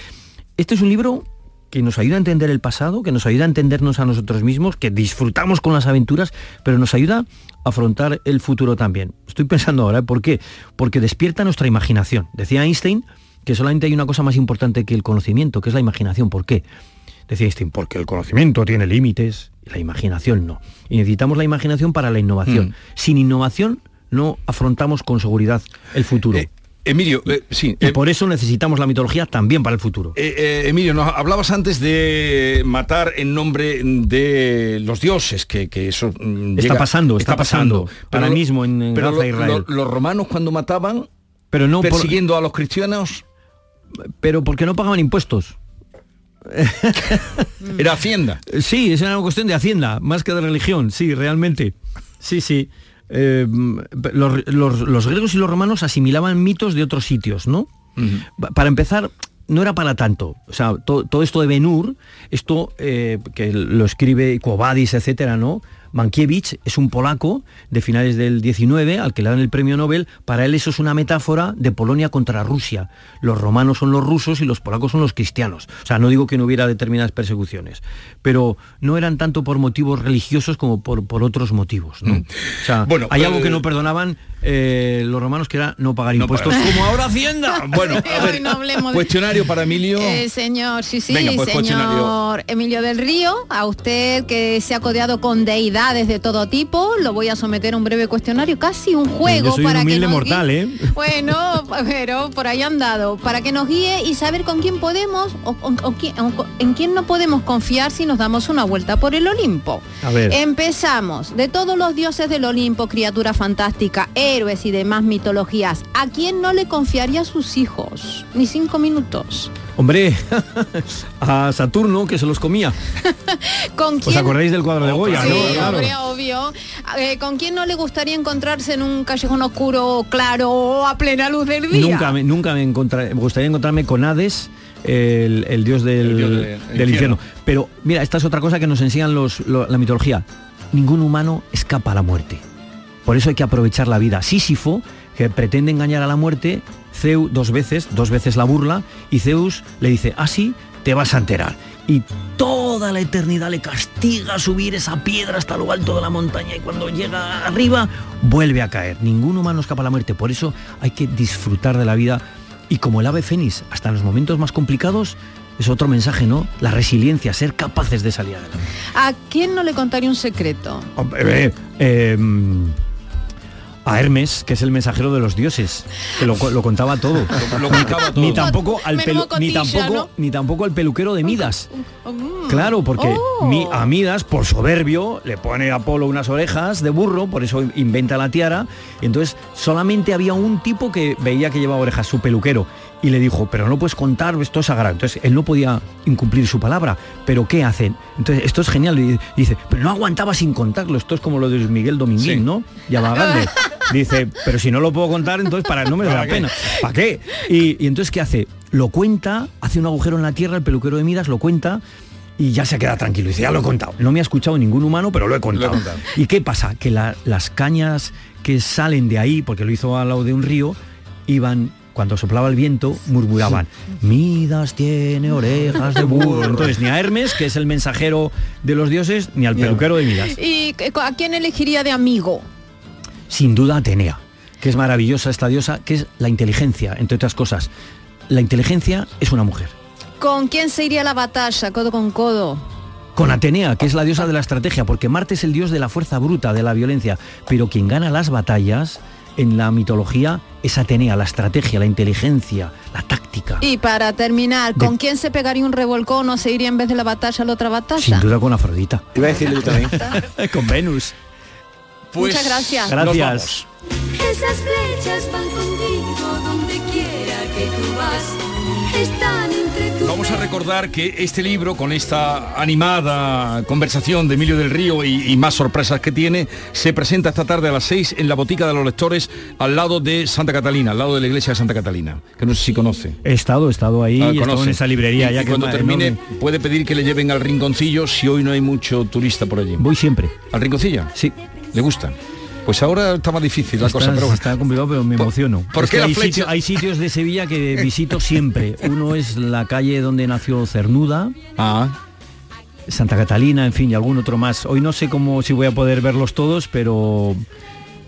este es un libro que nos ayuda a entender el pasado, que nos ayuda a entendernos a nosotros mismos, que disfrutamos con las aventuras, pero nos ayuda a afrontar el futuro también. Estoy pensando ahora, ¿eh? ¿por qué? Porque despierta nuestra imaginación. Decía Einstein que solamente hay una cosa más importante que el conocimiento, que es la imaginación. ¿Por qué? Decía Einstein, porque el conocimiento tiene límites y la imaginación no. Y necesitamos la imaginación para la innovación. Mm. Sin innovación no afrontamos con seguridad el futuro. Emilio, eh, sí. y por eso necesitamos la mitología también para el futuro. Eh, eh, Emilio, nos hablabas antes de matar en nombre de los dioses, que, que eso mm, Está pasando, está pasando. Ahora lo- mismo en- en pero Gaza, lo- Israel. lo- los romanos cuando mataban, pero no por- persiguiendo a los cristianos, pero porque no pagaban impuestos. Era Hacienda. Sí, es una cuestión de Hacienda, más que de religión, sí, realmente. Sí, sí. Eh, los, los- los griegos y los romanos asimilaban mitos de otros sitios, ¿no? Pa- Para empezar, no era para tanto. O sea, to- todo esto de Benur, esto eh, que lo escribe Quobadis, etcétera, ¿no? Mankiewicz es un polaco de finales del 19 al que le dan el premio Nobel. Para él eso es una metáfora de Polonia contra Rusia. Los romanos son los rusos y los polacos son los cristianos. O sea, no digo que no hubiera determinadas persecuciones, pero no eran tanto por motivos religiosos como por, por otros motivos. ¿no? O sea, Bueno, hay algo que no perdonaban eh, los romanos que era no pagar No impuestos, pagar. como ahora Hacienda. <laughs> Bueno, <laughs> a ver, Hoy no hablemos de- cuestionario para Emilio. Eh, señor, sí, sí, Venga, pues, señor Emilio del Río, a usted que se ha codeado con deidades de todo tipo, lo voy a someter a un breve cuestionario, casi un juego Yo soy un para que nos mortal, guíe- ¿eh? <laughs> Bueno, pero por ahí han dado, para que nos guíe y saber con quién podemos o, o- o- en quién no podemos confiar si nos damos una vuelta por el Olimpo. A ver. Empezamos. De todos los dioses del Olimpo, criatura fantástica, héroes y demás mitologías, ¿a quién no le confiaría a sus hijos? Ni cinco minutos. Hombre, <laughs> a Saturno que se los comía. <laughs> ¿Con ¿Os quién? acordáis del cuadro de Goya? Sí, no? Claro. hombre, obvio. Eh, ¿Con quién no le gustaría encontrarse en un callejón oscuro, claro a plena luz del día? Nunca me, nunca me, gustaría encontrarme con Hades, el, el dios del, dios de- del infierno. infierno. Pero mira, esta es otra cosa que nos enseñan los, lo- la mitología. Ningún humano escapa a la muerte. Por eso hay que aprovechar la vida. Sísifo, que pretende engañar a la muerte, Zeus dos veces, dos veces la burla, y Zeus le dice, así te vas a enterar. Y toda la eternidad le castiga subir esa piedra hasta lo alto de la montaña y cuando llega arriba vuelve a caer. Ningún humano escapa a la muerte. Por eso hay que disfrutar de la vida y como el ave fénix, hasta en los momentos más complicados, es otro mensaje, ¿no? La resiliencia, ser capaces de salir adelante. ¿A quién no le contaría un secreto? Hombre, eh, eh, a Hermes, que es el mensajero de los dioses, que lo, lo contaba todo. <laughs> Lo contaba todo. Ni tampoco al pelu- ni tampoco ¿no? ni tampoco al peluquero de Midas. Claro, porque Oh. mi- a Midas, por soberbio, le pone a Apolo unas orejas de burro, por eso inventa la tiara. Y entonces solamente había un tipo que veía que llevaba orejas, su peluquero. Y le dijo, pero no puedes contar, esto es sagrado. Entonces él no podía incumplir su palabra. ¿Pero qué hacen? Entonces esto es genial. Y dice, pero no aguantaba sin contarlo. Esto es como lo de Luis Miguel Dominguín, Sí. ¿no? Ya va grande. Dice, pero si no lo puedo contar, entonces para no me da la pena. ¿Para qué? Y, y entonces, ¿qué hace? Lo cuenta, hace un agujero en la tierra, el peluquero de Midas lo cuenta y ya se queda tranquilo. Dice, ya lo he contado. No me ha escuchado ningún humano, pero lo he contado. contado. ¿Y qué pasa? Que la- las cañas que salen de ahí, porque lo hizo al lado de un río, iban, cuando soplaba el viento, murmuraban, Midas tiene <laughs> orejas de burro. Entonces, ni a Hermes, que es el mensajero de los dioses, ni al peluquero de Midas. ¿Y a quién elegiría de amigo? sin duda Atenea, que es maravillosa esta diosa, que es la inteligencia, entre otras cosas. La inteligencia es una mujer. ¿Con quién se iría a la batalla, codo con codo? Con Atenea, que es la diosa de la estrategia, porque Marte es el dios de la fuerza bruta, de la violencia, pero quien gana las batallas en la mitología es Atenea, la estrategia, la inteligencia, la táctica. Y para terminar, ¿con quién se pegaría un revolcón o se iría en vez de la batalla a la otra batalla? Sin duda con Afrodita. Iba a decirle yo también. <laughs> con Venus. Pues Muchas gracias. Gracias. Esas flechas van contigo donde quiera que tú vas. Están entre tu Vamos a recordar que este libro, con esta animada conversación de Emilio del Río y, y más sorpresas que tiene, se presenta esta tarde a las 6 en la Botica de los Lectores, al lado de Santa Catalina, al lado de la iglesia de Santa Catalina, que no sé si conoce. He estado, he estado ahí, Ah, he estado conoce. en esa librería Y- ya y que cuando es termine enorme. puede pedir que le lleven al rinconcillo si hoy no hay mucho turista por allí. Voy siempre. ¿Al rinconcillo? Sí. ¿Le gusta? Pues ahora está más difícil la Está, cosa, pero bueno. está complicado, pero me emociono. por Es qué que la hay, flecha? sitio- hay sitios de Sevilla que <laughs> visito siempre. Uno es la calle donde nació Cernuda. Ah. Santa Catalina, en fin, y algún otro más. Hoy no sé cómo si voy a poder verlos todos, pero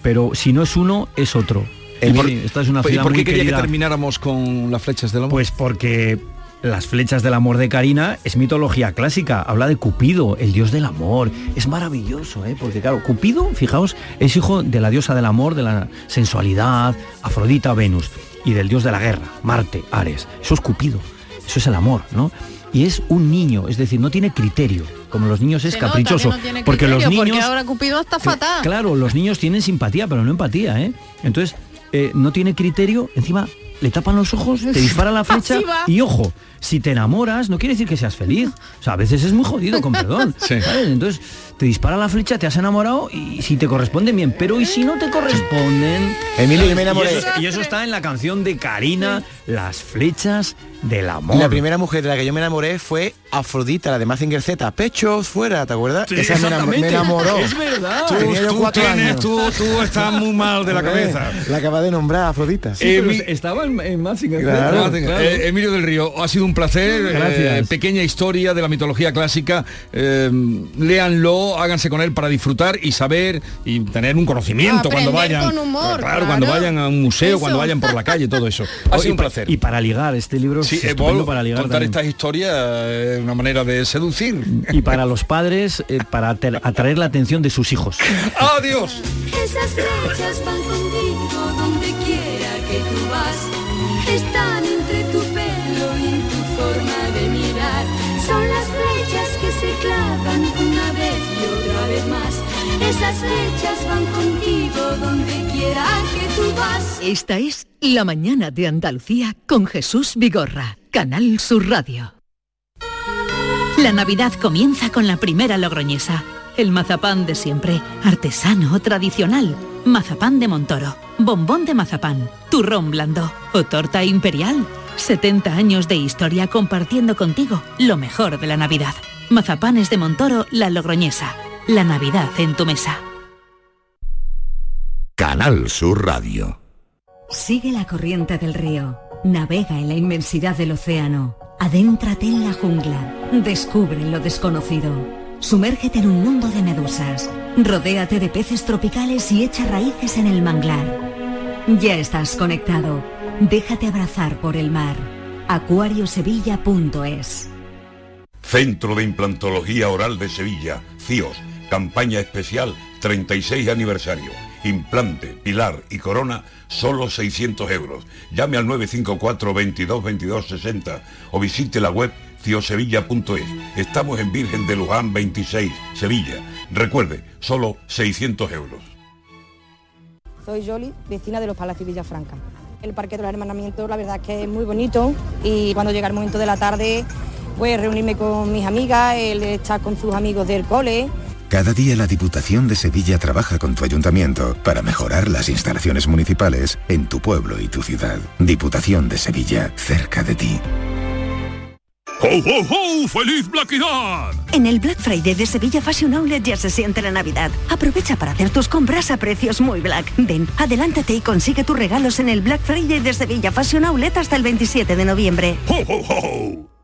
pero si no es uno, es otro. ¿Y por, Sí, esta es una ¿y por qué muy quería querida. que termináramos con las flechas del amor? Pues porque las flechas del amor de Karina es mitología clásica, habla de Cupido, el dios del amor. Es maravilloso, ¿eh? porque claro, Cupido, fijaos, es hijo de la diosa del amor, de la sensualidad, Afrodita, Venus, y del dios de la guerra, Marte, Ares. Eso es Cupido, eso es el amor, ¿no? Y es un niño, es decir, no tiene criterio, como los niños es Se caprichoso, no porque los niños Porque ahora Cupido está fatal. Claro, los niños tienen simpatía, pero no empatía, ¿eh? Entonces, eh, no tiene criterio, encima le tapan los ojos, te dispara la flecha y ojo, si te enamoras no quiere decir que seas feliz. O sea, a veces es muy jodido, con perdón. ¿sabes? Entonces, te dispara la flecha, te has enamorado y si te corresponden bien, pero y si no te corresponden... Emilio, yo me Y enamoré. eso, y eso está en la canción de Karina, Las flechas del amor. La primera mujer de la que yo me enamoré fue Afrodita, la de Mazinger Z. Pechos fuera, ¿te acuerdas? Sí, Esa me enamoró. Es verdad. Tú, Tenía tú cuatro tienes- años. tú- tú estás <laughs> muy mal de la cabeza. La acaba de nombrar Afrodita. Sí, pero Emi- estaba en, en Mazinger Z, Claro, Martín, eh, Emilio del Río, ha sido un placer. eh, Gracias. pequeña historia de la mitología clásica. eh, háganse con él para disfrutar y saber y tener un conocimiento cuando vayan. con humor, claro, cuando vayan a un museo, Eso. cuando vayan por la calle, todo eso. <laughs> Ha sido y un placer. Y para ligar, este libro Sí, es eh, para ligar contar también. estas historias eh, es una manera de seducir. y para los padres eh, para atraer la atención de sus hijos. <laughs> ¡Adiós! Esas flechas van contigo donde quiera que tú vas. Esas flechas van contigo donde quiera que tú vas. Esta es La mañana de Andalucía con Jesús Vigorra, Canal Sur Radio. La Navidad comienza con la primera logroñesa. El mazapán de siempre, artesano, tradicional. Mazapán de Montoro, bombón de mazapán, turrón blando o torta imperial. 70 años de historia compartiendo contigo lo mejor de la Navidad. Mazapanes de Montoro, la logroñesa. La Navidad en tu mesa. Canal Sur Radio. Sigue la corriente del río, navega en la inmensidad del océano, adéntrate en la jungla, descubre lo desconocido, sumérgete en un mundo de medusas, rodéate de peces tropicales y echa raíces en el manglar. Ya estás conectado, déjate abrazar por el mar. acuariosevilla.es Centro de Implantología Oral de Sevilla, CIOS, campaña especial 36 aniversario. Implante, pilar y corona, solo 600 euros. Llame al 954 22 22 60 o visite la web ciosevilla.es. Estamos en Virgen de Luján 26, Sevilla. Recuerde, solo 600 euros. Soy Yoli, vecina de los Palacios Villafranca. El Parque de los Hermanamientos, la verdad es que es muy bonito y cuando llega el momento de la tarde, pues reunirme con mis amigas, él está con sus amigos del cole. Cada día la Diputación de Sevilla trabaja con tu ayuntamiento para mejorar las instalaciones municipales en tu pueblo y tu ciudad. Diputación de Sevilla, cerca de ti. ¡Ho, ho, ho! ¡Feliz Blackidad! En el Black Friday de Sevilla Fashion Outlet ya se siente la Navidad. Aprovecha para hacer tus compras a precios muy black. Ven, adelántate y consigue tus regalos en el Black Friday de Sevilla Fashion Outlet hasta el 27 de noviembre. ¡Ho, ho, ho!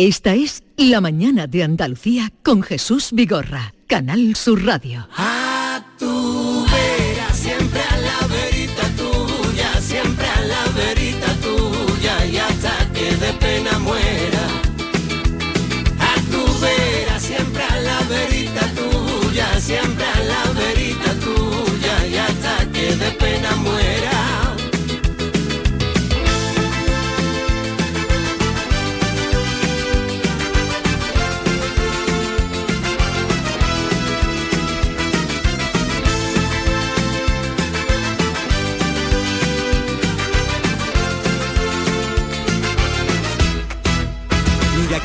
Esta es La mañana de Andalucía con Jesús Vigorra, Canal Sur Radio. A tu vera, siempre a la verita tuya, siempre a la verita tuya y hasta que de pena muera. A tu vera, siempre a la verita tuya, siempre a la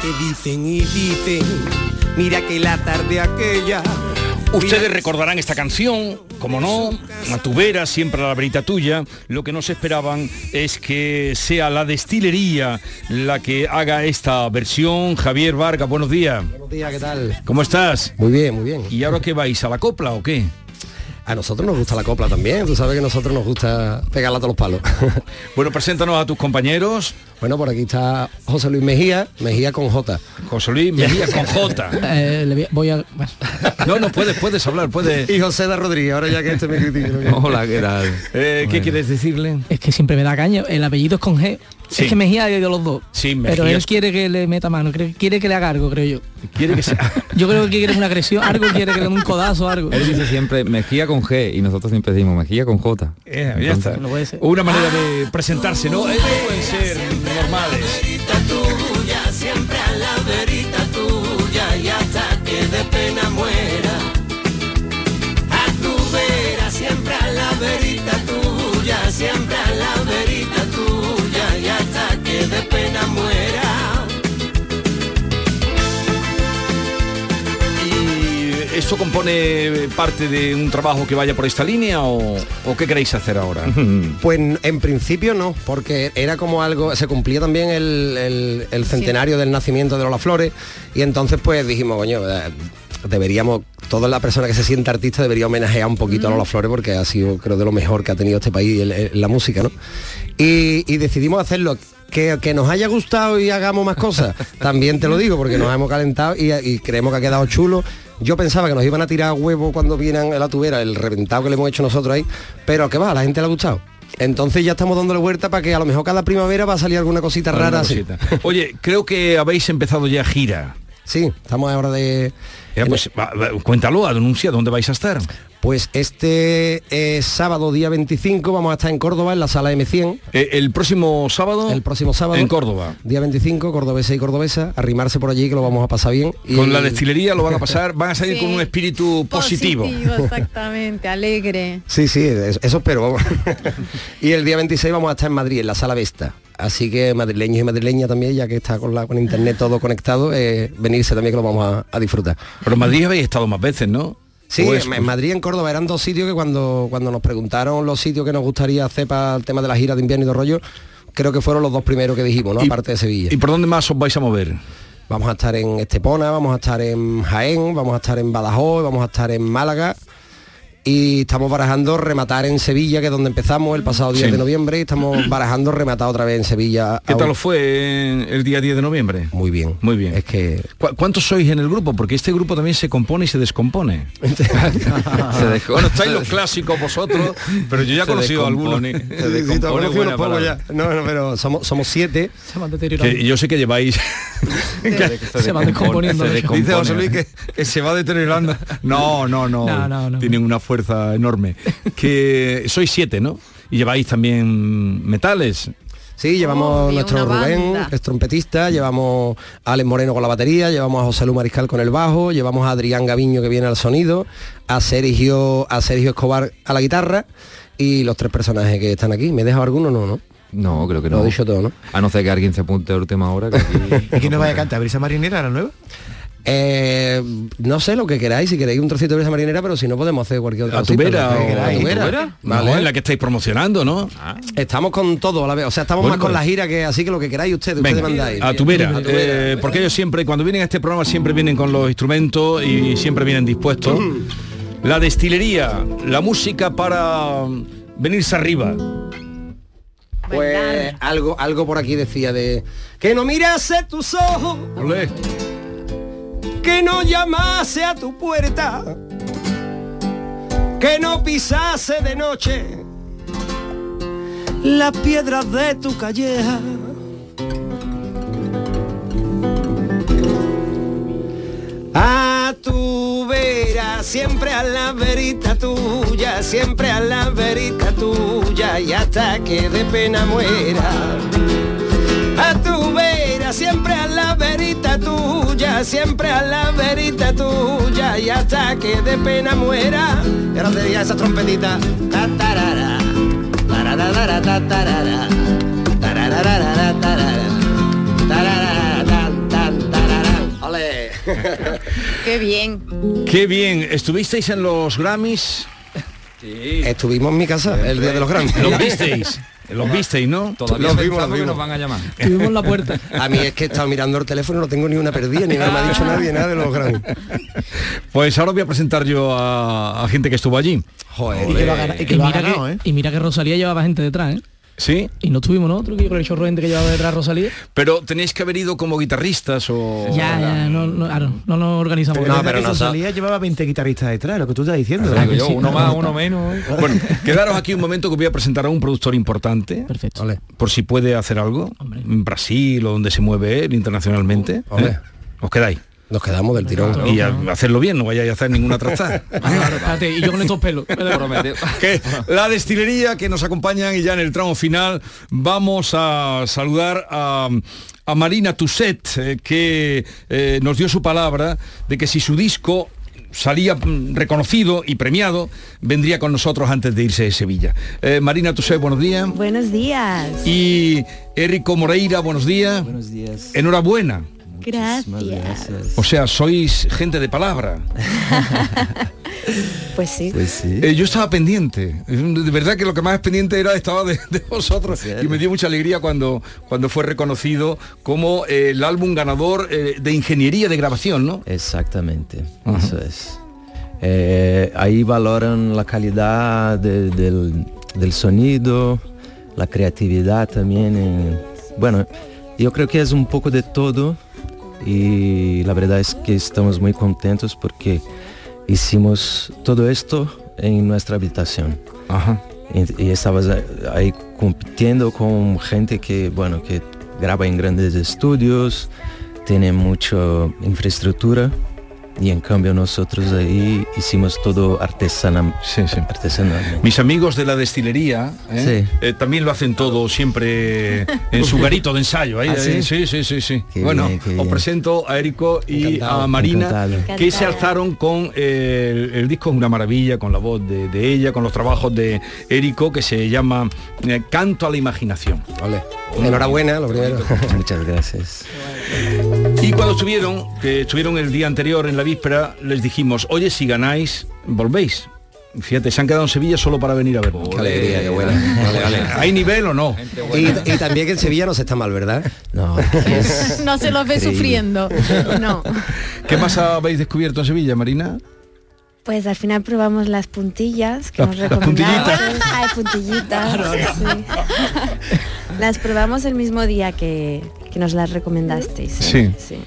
que dicen y dicen, mira que la tarde aquella. Ustedes recordarán esta canción, como no, a tu vera, siempre a la verita tuya. Lo que no se esperaban es que sea la destilería la que haga esta versión. Javier Vargas, buenos días. Buenos días, ¿qué tal? ¿Cómo estás? Muy bien, muy bien. ¿Y ahora qué vais? ¿A la copla o qué? A nosotros nos gusta la copla también, tú sabes que a nosotros nos gusta pegarla a todos los palos. <laughs> Bueno, preséntanos a tus compañeros. Bueno, por aquí está José Luis Mejía, Mejía con J. José Luis Mejía con J. <laughs> Eh, le voy a-. <laughs> No, no, puedes, puedes hablar, puedes. Y José de Rodríguez, ahora ya que este me critica. Hola, ¿qué tal? Eh, ¿Qué quieres decirle? Es que siempre me da caña. El apellido es con G. Sí. Es que Mejía ido los dos. Sí, Pero Mejía él es- quiere que le meta mano, quiere que le haga algo, creo yo. Quiere que sea. <laughs> Yo creo que quiere una agresión, algo quiere que le dé un codazo, algo. Él dice siempre Mejía con G y nosotros siempre decimos Mejía con J. Eh, ya está. No puede ser. Una manera de presentarse, ¿no? Eh, no pueden ser normales. ¿Y esto compone parte de un trabajo que vaya por esta línea o, o qué queréis hacer ahora? Pues en principio no, porque era como algo, se cumplía también el, el- el centenario del nacimiento de Lola Flores y entonces pues dijimos, coño, eh, deberíamos, toda la persona que se sienta artista debería homenajear un poquito a Lola Flores porque ha sido creo de lo mejor que ha tenido este país en, en la música, ¿no? Y, y decidimos hacerlo. Que, que nos haya gustado y hagamos más cosas, <laughs> también te lo digo, porque nos hemos calentado y, y creemos que ha quedado chulo. Yo pensaba que nos iban a tirar a huevo cuando vienen a la tubera, el reventado que le hemos hecho nosotros ahí, pero que va, a la gente le ha gustado. Entonces ya estamos dándole vuelta para que a lo mejor cada primavera va a salir alguna cosita Alguna rara así. Oye, creo que habéis empezado ya gira. Sí, estamos ahora de... Ya, pues, va, cuéntalo, anuncia dónde vais a estar. Pues este eh, sábado día 25 vamos a estar en Córdoba, en la sala M100. Eh, el próximo sábado. El próximo sábado. En Córdoba. Día 25, cordobesa y cordobesa, arrimarse por allí que lo vamos a pasar bien. Y- Con la destilería lo van a pasar, <laughs> van a salir con un espíritu positivo. exactamente, alegre. Sí, sí, eso, eso espero, vamos. <laughs> y el día 26 vamos a estar en Madrid, en la sala Vesta. Así que madrileños y madrileñas también, ya que está con, la, con internet todo conectado, eh, venirse también que lo vamos a, a disfrutar. Pero en Madrid habéis estado más veces, ¿no? Sí, ¿O es- en, Madrid y en Córdoba eran dos sitios que cuando, cuando nos preguntaron los sitios que nos gustaría hacer para el tema de la gira de invierno y de rollo, creo que fueron los dos primeros que dijimos, ¿no? ¿Y- Aparte de Sevilla. ¿Y por dónde más os vais a mover? Vamos a estar en Estepona, vamos a estar en Jaén, vamos a estar en Badajoz, vamos a estar en Málaga y estamos barajando rematar en Sevilla, que es donde empezamos el pasado 10 Sí. de noviembre, y estamos <clears throat> barajando rematar otra vez en Sevilla. ¿Qué tal fue el día 10 de noviembre? Muy bien. Muy bien. Es que ¿Cu- ¿Cuántos sois en el grupo? Porque este grupo también se compone y se descompone. <laughs> Se bueno, estáis los clásicos vosotros, pero yo ya he conocido a algunos. <laughs> ya. No, no, pero somos, somos siete. Se van deteriorando. Que yo sé que lleváis. <laughs> Se van descomponiendo. se de hecho. Dice José Luis que, que se va deteriorando. No, no, no. No, no, no. Tienen una fuerza enorme. Que sois siete, ¿no? Y lleváis también metales. Sí, llevamos Oh, nuestro Rubén, es trompetista, llevamos a Alex Moreno con la batería, llevamos a José Lu Mariscal con el bajo, llevamos a Adrián Gaviño que viene al sonido, a Sergio, a Sergio Escobar a la guitarra y los tres personajes que están aquí. ¿Me he dejado alguno? No, ¿no? No, creo que Lo no. he dicho todo, ¿no? A no ser que alguien se apunte a última hora. Que aquí... ¿Y quién nos vaya a cantar? ¿Brisa Marinera, la nueva? Eh, no sé lo que queráis, si queréis un trocito de brisa marinera, pero si no podemos hacer cualquier otra ¿A tu vera. ¿A tu vera? No, en la que estáis promocionando, ¿no? Estamos con todo a la vez, o sea, estamos Bueno, más con pues- la gira que así que lo que queráis ustedes, ustedes mandáis. a tu vera, tu vera. eh, porque ellos siempre, cuando vienen a este programa, siempre vienen con los instrumentos y siempre vienen dispuestos. La destilería, la música para mm, venirse arriba. Pues algo, algo por aquí decía de que no mirase tus ojos, que no llamase a tu puerta, que no pisase de noche las piedras de tu calleja. A tu vera, siempre a la verita tuya, siempre a la verita tuya y hasta que de pena muera. A tu vera, siempre a la verita tuya, siempre a la verita tuya y hasta que de pena muera. Y ahora te diga esa trompetita. Ta, tarara, tararara, ta, tarara, tararara, tarara, tararara, tan. ¡Ole! <laughs> Qué bien. Qué bien, ¿estuvisteis en los Grammys? Estuvimos en mi casa el día de los Grammys. ¿Los visteis? Los visteis, ¿no? Todavía Los vimos, los que vimos. nos van a llamar. Estuvimos en la puerta. <laughs> A mí es que he estado mirando el teléfono, no tengo ni una perdida, ni nada me ha dicho nadie nada de los Grammys. Pues ahora voy a presentar yo a, a gente que estuvo allí. Joder. Y, que lo ha gana- y que lo ha mira ganado, que, y mira que Rosalía llevaba gente detrás, ¿eh? ¿Sí? Y no tuvimos nosotros, que con el chorro de gente que llevaba detrás Rosalía. Pero tenéis que haber ido como guitarristas o... Ya, ya, no, no, claro, no nos organizamos. Pero, que Rosalía llevaba 20 guitarristas detrás, lo que tú estás diciendo. Claro que sí, claro. menos. <laughs> Bueno, quedaros aquí un momento que voy a presentar a un productor importante. Perfecto. Por si puede hacer algo. En Brasil o donde se mueve él internacionalmente. ¿eh? Os quedáis. Nos quedamos del tirón. Y a- hacerlo bien, no vayáis a hacer ninguna trastada. <laughs> Claro, espérate, y yo con estos pelos. <laughs> que la destilería que nos acompañan y ya en el tramo final vamos a saludar a, a Marina Tusset eh, que eh, nos dio su palabra de que si su disco salía mm, reconocido y premiado, vendría con nosotros antes de irse de Sevilla. Eh, Marina Tusset, buenos días. Buenos días. Y Érico Moreira, buenos días. Buenos días. Enhorabuena. Gracias. O sea, sois gente de palabra. <laughs> Pues sí. Eh, yo estaba pendiente. De verdad que lo que más pendiente era estaba de, de vosotros. Y me dio mucha alegría cuando, cuando fue reconocido como eh, el álbum ganador eh, de ingeniería de grabación, ¿no? Exactamente, eso es. Eh, ahí valoran la calidad de- del, del sonido, la creatividad también. en- bueno, yo creo que es un poco de todo y la verdad es que estamos muy contentos porque hicimos todo esto en nuestra habitación. Y, y estabas ahí compitiendo con gente que, bueno, que graba en grandes estudios, tiene mucha infraestructura y en cambio nosotros ahí hicimos todo artesanal, artesanalmente. Mis amigos de la destilería ¿eh? Eh, también lo hacen todo siempre en su <laughs> garito de ensayo. ahí, ¿Ah, sí? sí, sí, sí, sí. Qué bueno, bien, os bien. presento a Érico y Encantado. a Marina, Encantado. que se alzaron con eh, el, el disco es una maravilla, con la voz de, de ella, con los trabajos de Érico, que se llama eh, Canto a la Imaginación. Enhorabuena, lo primero. Muchas gracias. Y cuando estuvieron, que estuvieron el día anterior en la víspera, les dijimos, oye, si ganáis, volvéis. Fíjate, se han quedado en Sevilla solo para venir a ver. Qué alegría, qué buena. Vale, vale. <laughs> ¿Hay nivel o no? Y, y también que en Sevilla no se está mal, ¿verdad? No. <laughs> no se los ve Increíble. sufriendo. No. <laughs> ¿Qué más habéis descubierto en Sevilla, Marina? Pues al final probamos las puntillas que Las- nos las recomendaban. puntillitas. Ay, puntillitas. sí. las probamos el mismo día que, que nos las recomendasteis. ¿eh? Sí.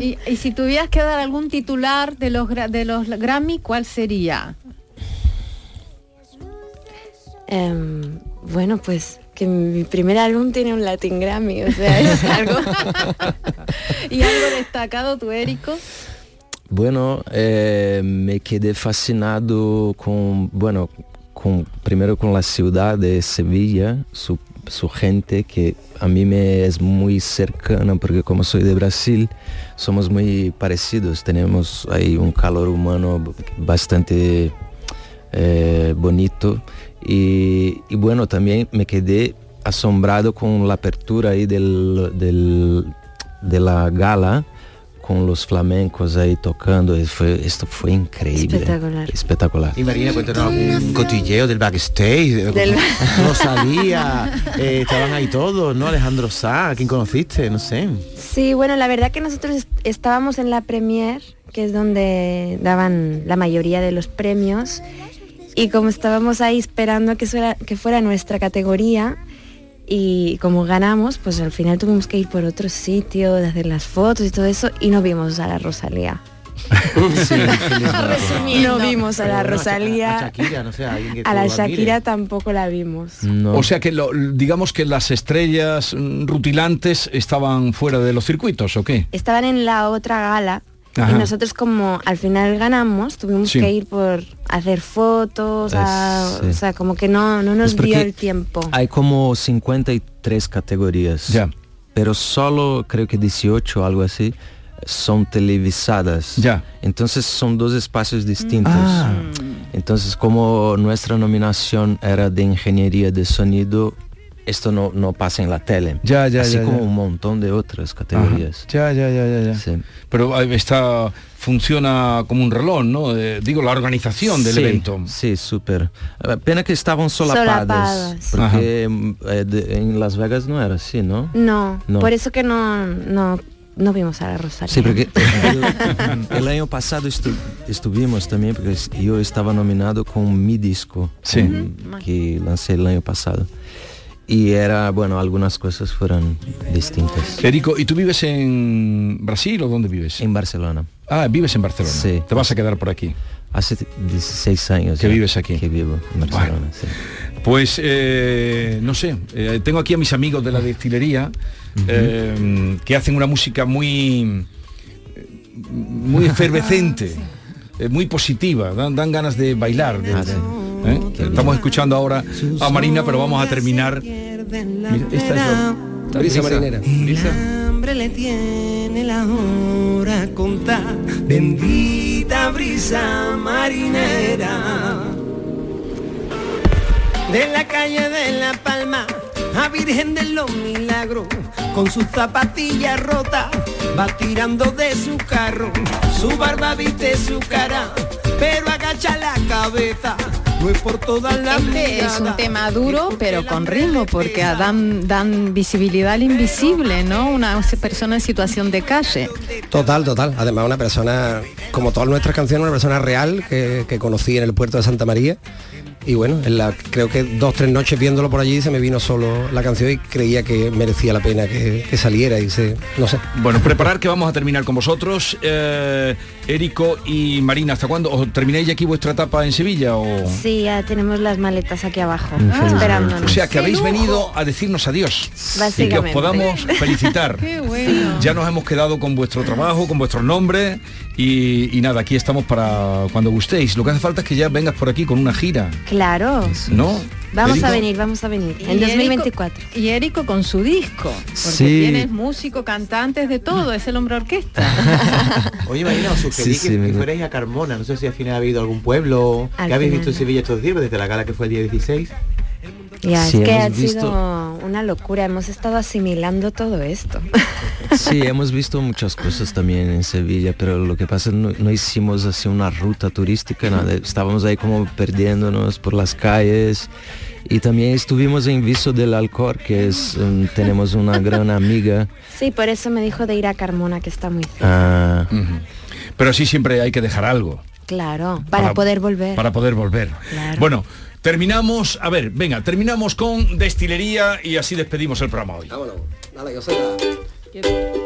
Y, <laughs> y si tuvieras que dar algún titular de los de los Grammy, ¿cuál sería? Em, bueno, pues que mi primer álbum tiene un Latin Grammy, o sea, es <laughs> algo... ¿Y algo destacado tu Érico? Bueno, eh, me quedé fascinado con, bueno, con, primero con la ciudad de Sevilla, su, su gente que a mí me es muy cercana porque como soy de Brasil, somos muy parecidos, tenemos ahí un calor humano bastante eh, bonito. Y, bueno, también me quedé asombrado con la apertura ahí del, del- de la gala con los flamencos ahí tocando. y Fue, esto fue increíble. Espectacular. Espectacular. Y Marina, cuéntanos algún cotilleo del backstage. de- Del- Rosalía, eh, estaban ahí todos, ¿no? Alejandro Sá, ¿a quién conociste? No sé. Sí, bueno, la verdad que nosotros est- estábamos en la premier, que es donde daban la mayoría de los premios, y como estábamos ahí esperando que, fuera, que fuera nuestra categoría, y como ganamos, pues al final tuvimos que ir por otro sitio, de hacer las fotos y todo eso, y no vimos a la Rosalía. <laughs> <laughs> No vimos a la Rosalía. A Shakira, no sé, a alguien que A la. Shakira tampoco la vimos. O sea que lo- digamos que las estrellas mm, rutilantes estaban fuera de los circuitos, ¿o qué? estaban en la otra gala Ajá. y nosotros como al final ganamos tuvimos Sí. que ir por hacer fotos, a- sí. o sea, como que no, no nos dio el tiempo. Hay como 53 categorías. Ya. Pero solo creo que 18 algo así son televisadas. Ya. Entonces son dos espacios distintos. Ah. Entonces como nuestra nominación era de ingeniería de sonido, esto no, no pasa en la tele. Ya, ya, Así ya, como ya. un montón de otras categorías. Ya, ya, ya, ya, ya. Pero eh, está funciona como un reloj, ¿no? Eh, digo, la organización del Sí, evento. Sí, súper. Eh, Pena que estaban solapadas. Solapadas. Porque eh, de- en Las Vegas no era así, ¿no? No, No. por eso que no, no, no vimos a la Rosalía. Sí, porque el, <laughs> el año pasado estu- estuvimos también, porque yo estaba nominado con mi disco Sí. con- que lancé el año pasado. Y era, bueno, algunas cosas fueron distintas. Erico, ¿y tú vives en Brasil o dónde vives? En Barcelona. Ah, vives en Barcelona. Sí. Te vas a quedar por aquí. Hace 16 años Que ya vives aquí. Que vivo en Barcelona, sí. Pues eh, no sé, eh, tengo aquí a mis amigos de la destilería eh, que hacen una música muy muy efervescente, eh, muy positiva, dan, dan ganas de bailar. de- Ah, de- ¿eh? Estamos escuchando ahora a Marina, pero vamos a terminar. Mira, esta es la- la Brisa marinera. Brisa. le tiene la hora contar. Bendita brisa marinera. De la calle de La Palma a Virgen de los Milagros, con sus zapatillas rotas, va tirando de su carro. Su barba viste su cara, pero agacha la cabeza. Este es un tema duro, pero con ritmo, porque dan, dan visibilidad al invisible, ¿no? Una persona en situación de calle. Total, total. Además, una persona, como todas nuestras canciones, una persona real que, que conocí en el puerto de Santa María. Y bueno, en la, creo que dos, tres noches viéndolo por allí se me vino solo la canción y creía que merecía la pena que, que saliera y se, no sé. Bueno, preparar que vamos a terminar con vosotros, eh, Érico y Marina. ¿Hasta cuándo? ¿Os termináis aquí vuestra etapa en Sevilla o...? Sí, ya tenemos las maletas aquí abajo, O esperándonos. sea, que habéis venido a decirnos adiós. Y que os podamos <laughs> felicitar. Ya nos hemos quedado con vuestro trabajo, con vuestros nombres y, y nada, aquí estamos para cuando gustéis. Lo que hace falta es que ya vengas por aquí con una gira, Claro. ¿no? Vamos Érico? a venir, vamos a venir. En Y 2024. Érico- y Érico con su disco, porque Sí. tienes músico, cantantes de todo, es el hombre orquesta. <laughs> Oye, Marina, os sugerí Sí, sí, que, que fuerais a Carmona. No sé si al final ha habido algún pueblo. Al ¿Qué habéis visto en no. Sevilla estos días? Desde la gala que fue el día 16. Ya, Sí, es que ha visto- sido una locura, hemos estado asimilando todo esto. <laughs> Sí, hemos visto muchas cosas también en Sevilla, pero lo que pasa no, no hicimos así una ruta turística, nada. Estábamos ahí como perdiéndonos por las calles y también estuvimos en Viso del Alcor, que es um, tenemos una gran amiga. Sí, por eso me dijo de ir a Carmona, que está muy cerca. ah, Pero así siempre hay que dejar algo. Claro, para, poder volver. Para poder volver. Claro. Bueno, terminamos, a ver, venga, terminamos con destilería y así despedimos el programa hoy. Vámonos. Dale, yo soy la-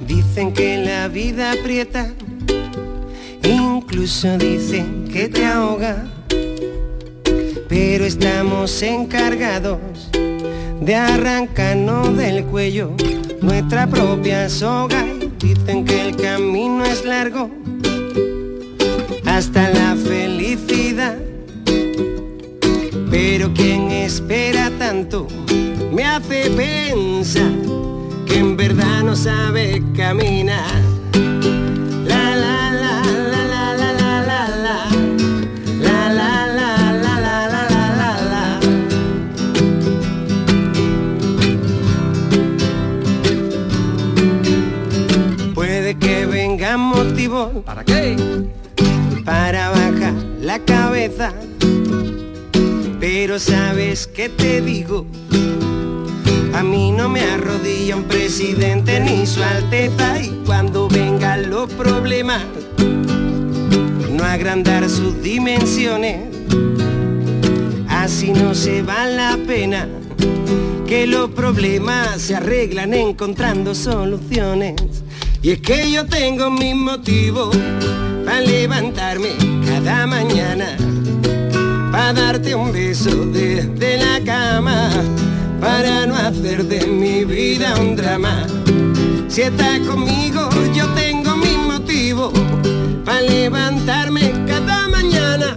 Dicen que la vida aprieta, incluso dicen que te ahoga, pero estamos encargados de arrancarnos del cuello nuestra propia soga. Dicen que el camino es largo hasta la felicidad, pero quien espera tanto me hace pensar que en verdad no sabe caminar. Pero sabes que te digo, a mí no me arrodilla un presidente ni su alteza y cuando vengan los problemas, no agrandar sus dimensiones, así no se va la pena, que los problemas se arreglan encontrando soluciones. Y es que yo tengo mis motivos para levantarme cada mañana, para darte un beso desde la cama para no hacer de mi vida un drama. Si estás conmigo, yo tengo mis motivos para levantarme cada mañana,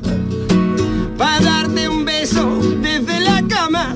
para darte un beso desde la cama.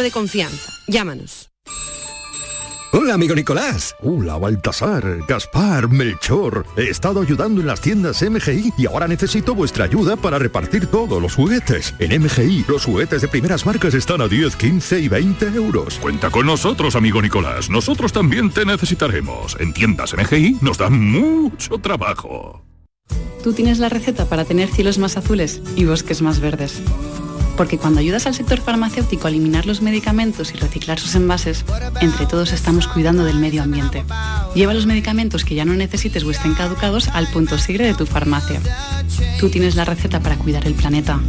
de confianza. Llámanos. Hola, amigo Nicolás. Hola, Baltasar, Gaspar, Melchor. He estado ayudando en las tiendas MGI y ahora necesito vuestra ayuda para repartir todos los juguetes. En MGI, los juguetes de primeras marcas están a 10, 15 y 20 euros. Cuenta con nosotros, amigo Nicolás. Nosotros también te necesitaremos. En tiendas MGI nos da mucho trabajo. Tú tienes la receta para tener cielos más azules y bosques más verdes. Porque cuando ayudas al sector farmacéutico a eliminar los medicamentos y reciclar sus envases, entre todos estamos cuidando del medio ambiente. Lleva los medicamentos que ya no necesites o estén caducados al punto sigre de tu farmacia. Tú tienes la receta para cuidar el planeta.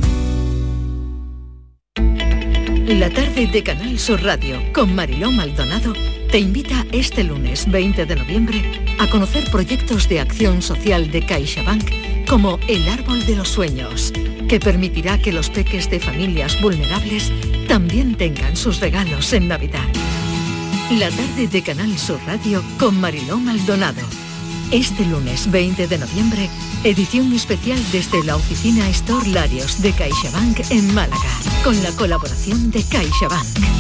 La tarde de Canal Sur Radio con Mariló Maldonado te invita este lunes 20 de noviembre a conocer proyectos de acción social de CaixaBank como El Árbol de los Sueños, que permitirá que los peques de familias vulnerables también tengan sus regalos en Navidad. La tarde de Canal Sur Radio con Mariló Maldonado. Este lunes 20 de noviembre, edición especial desde la oficina Store Larios de CaixaBank en Málaga, con la colaboración de CaixaBank.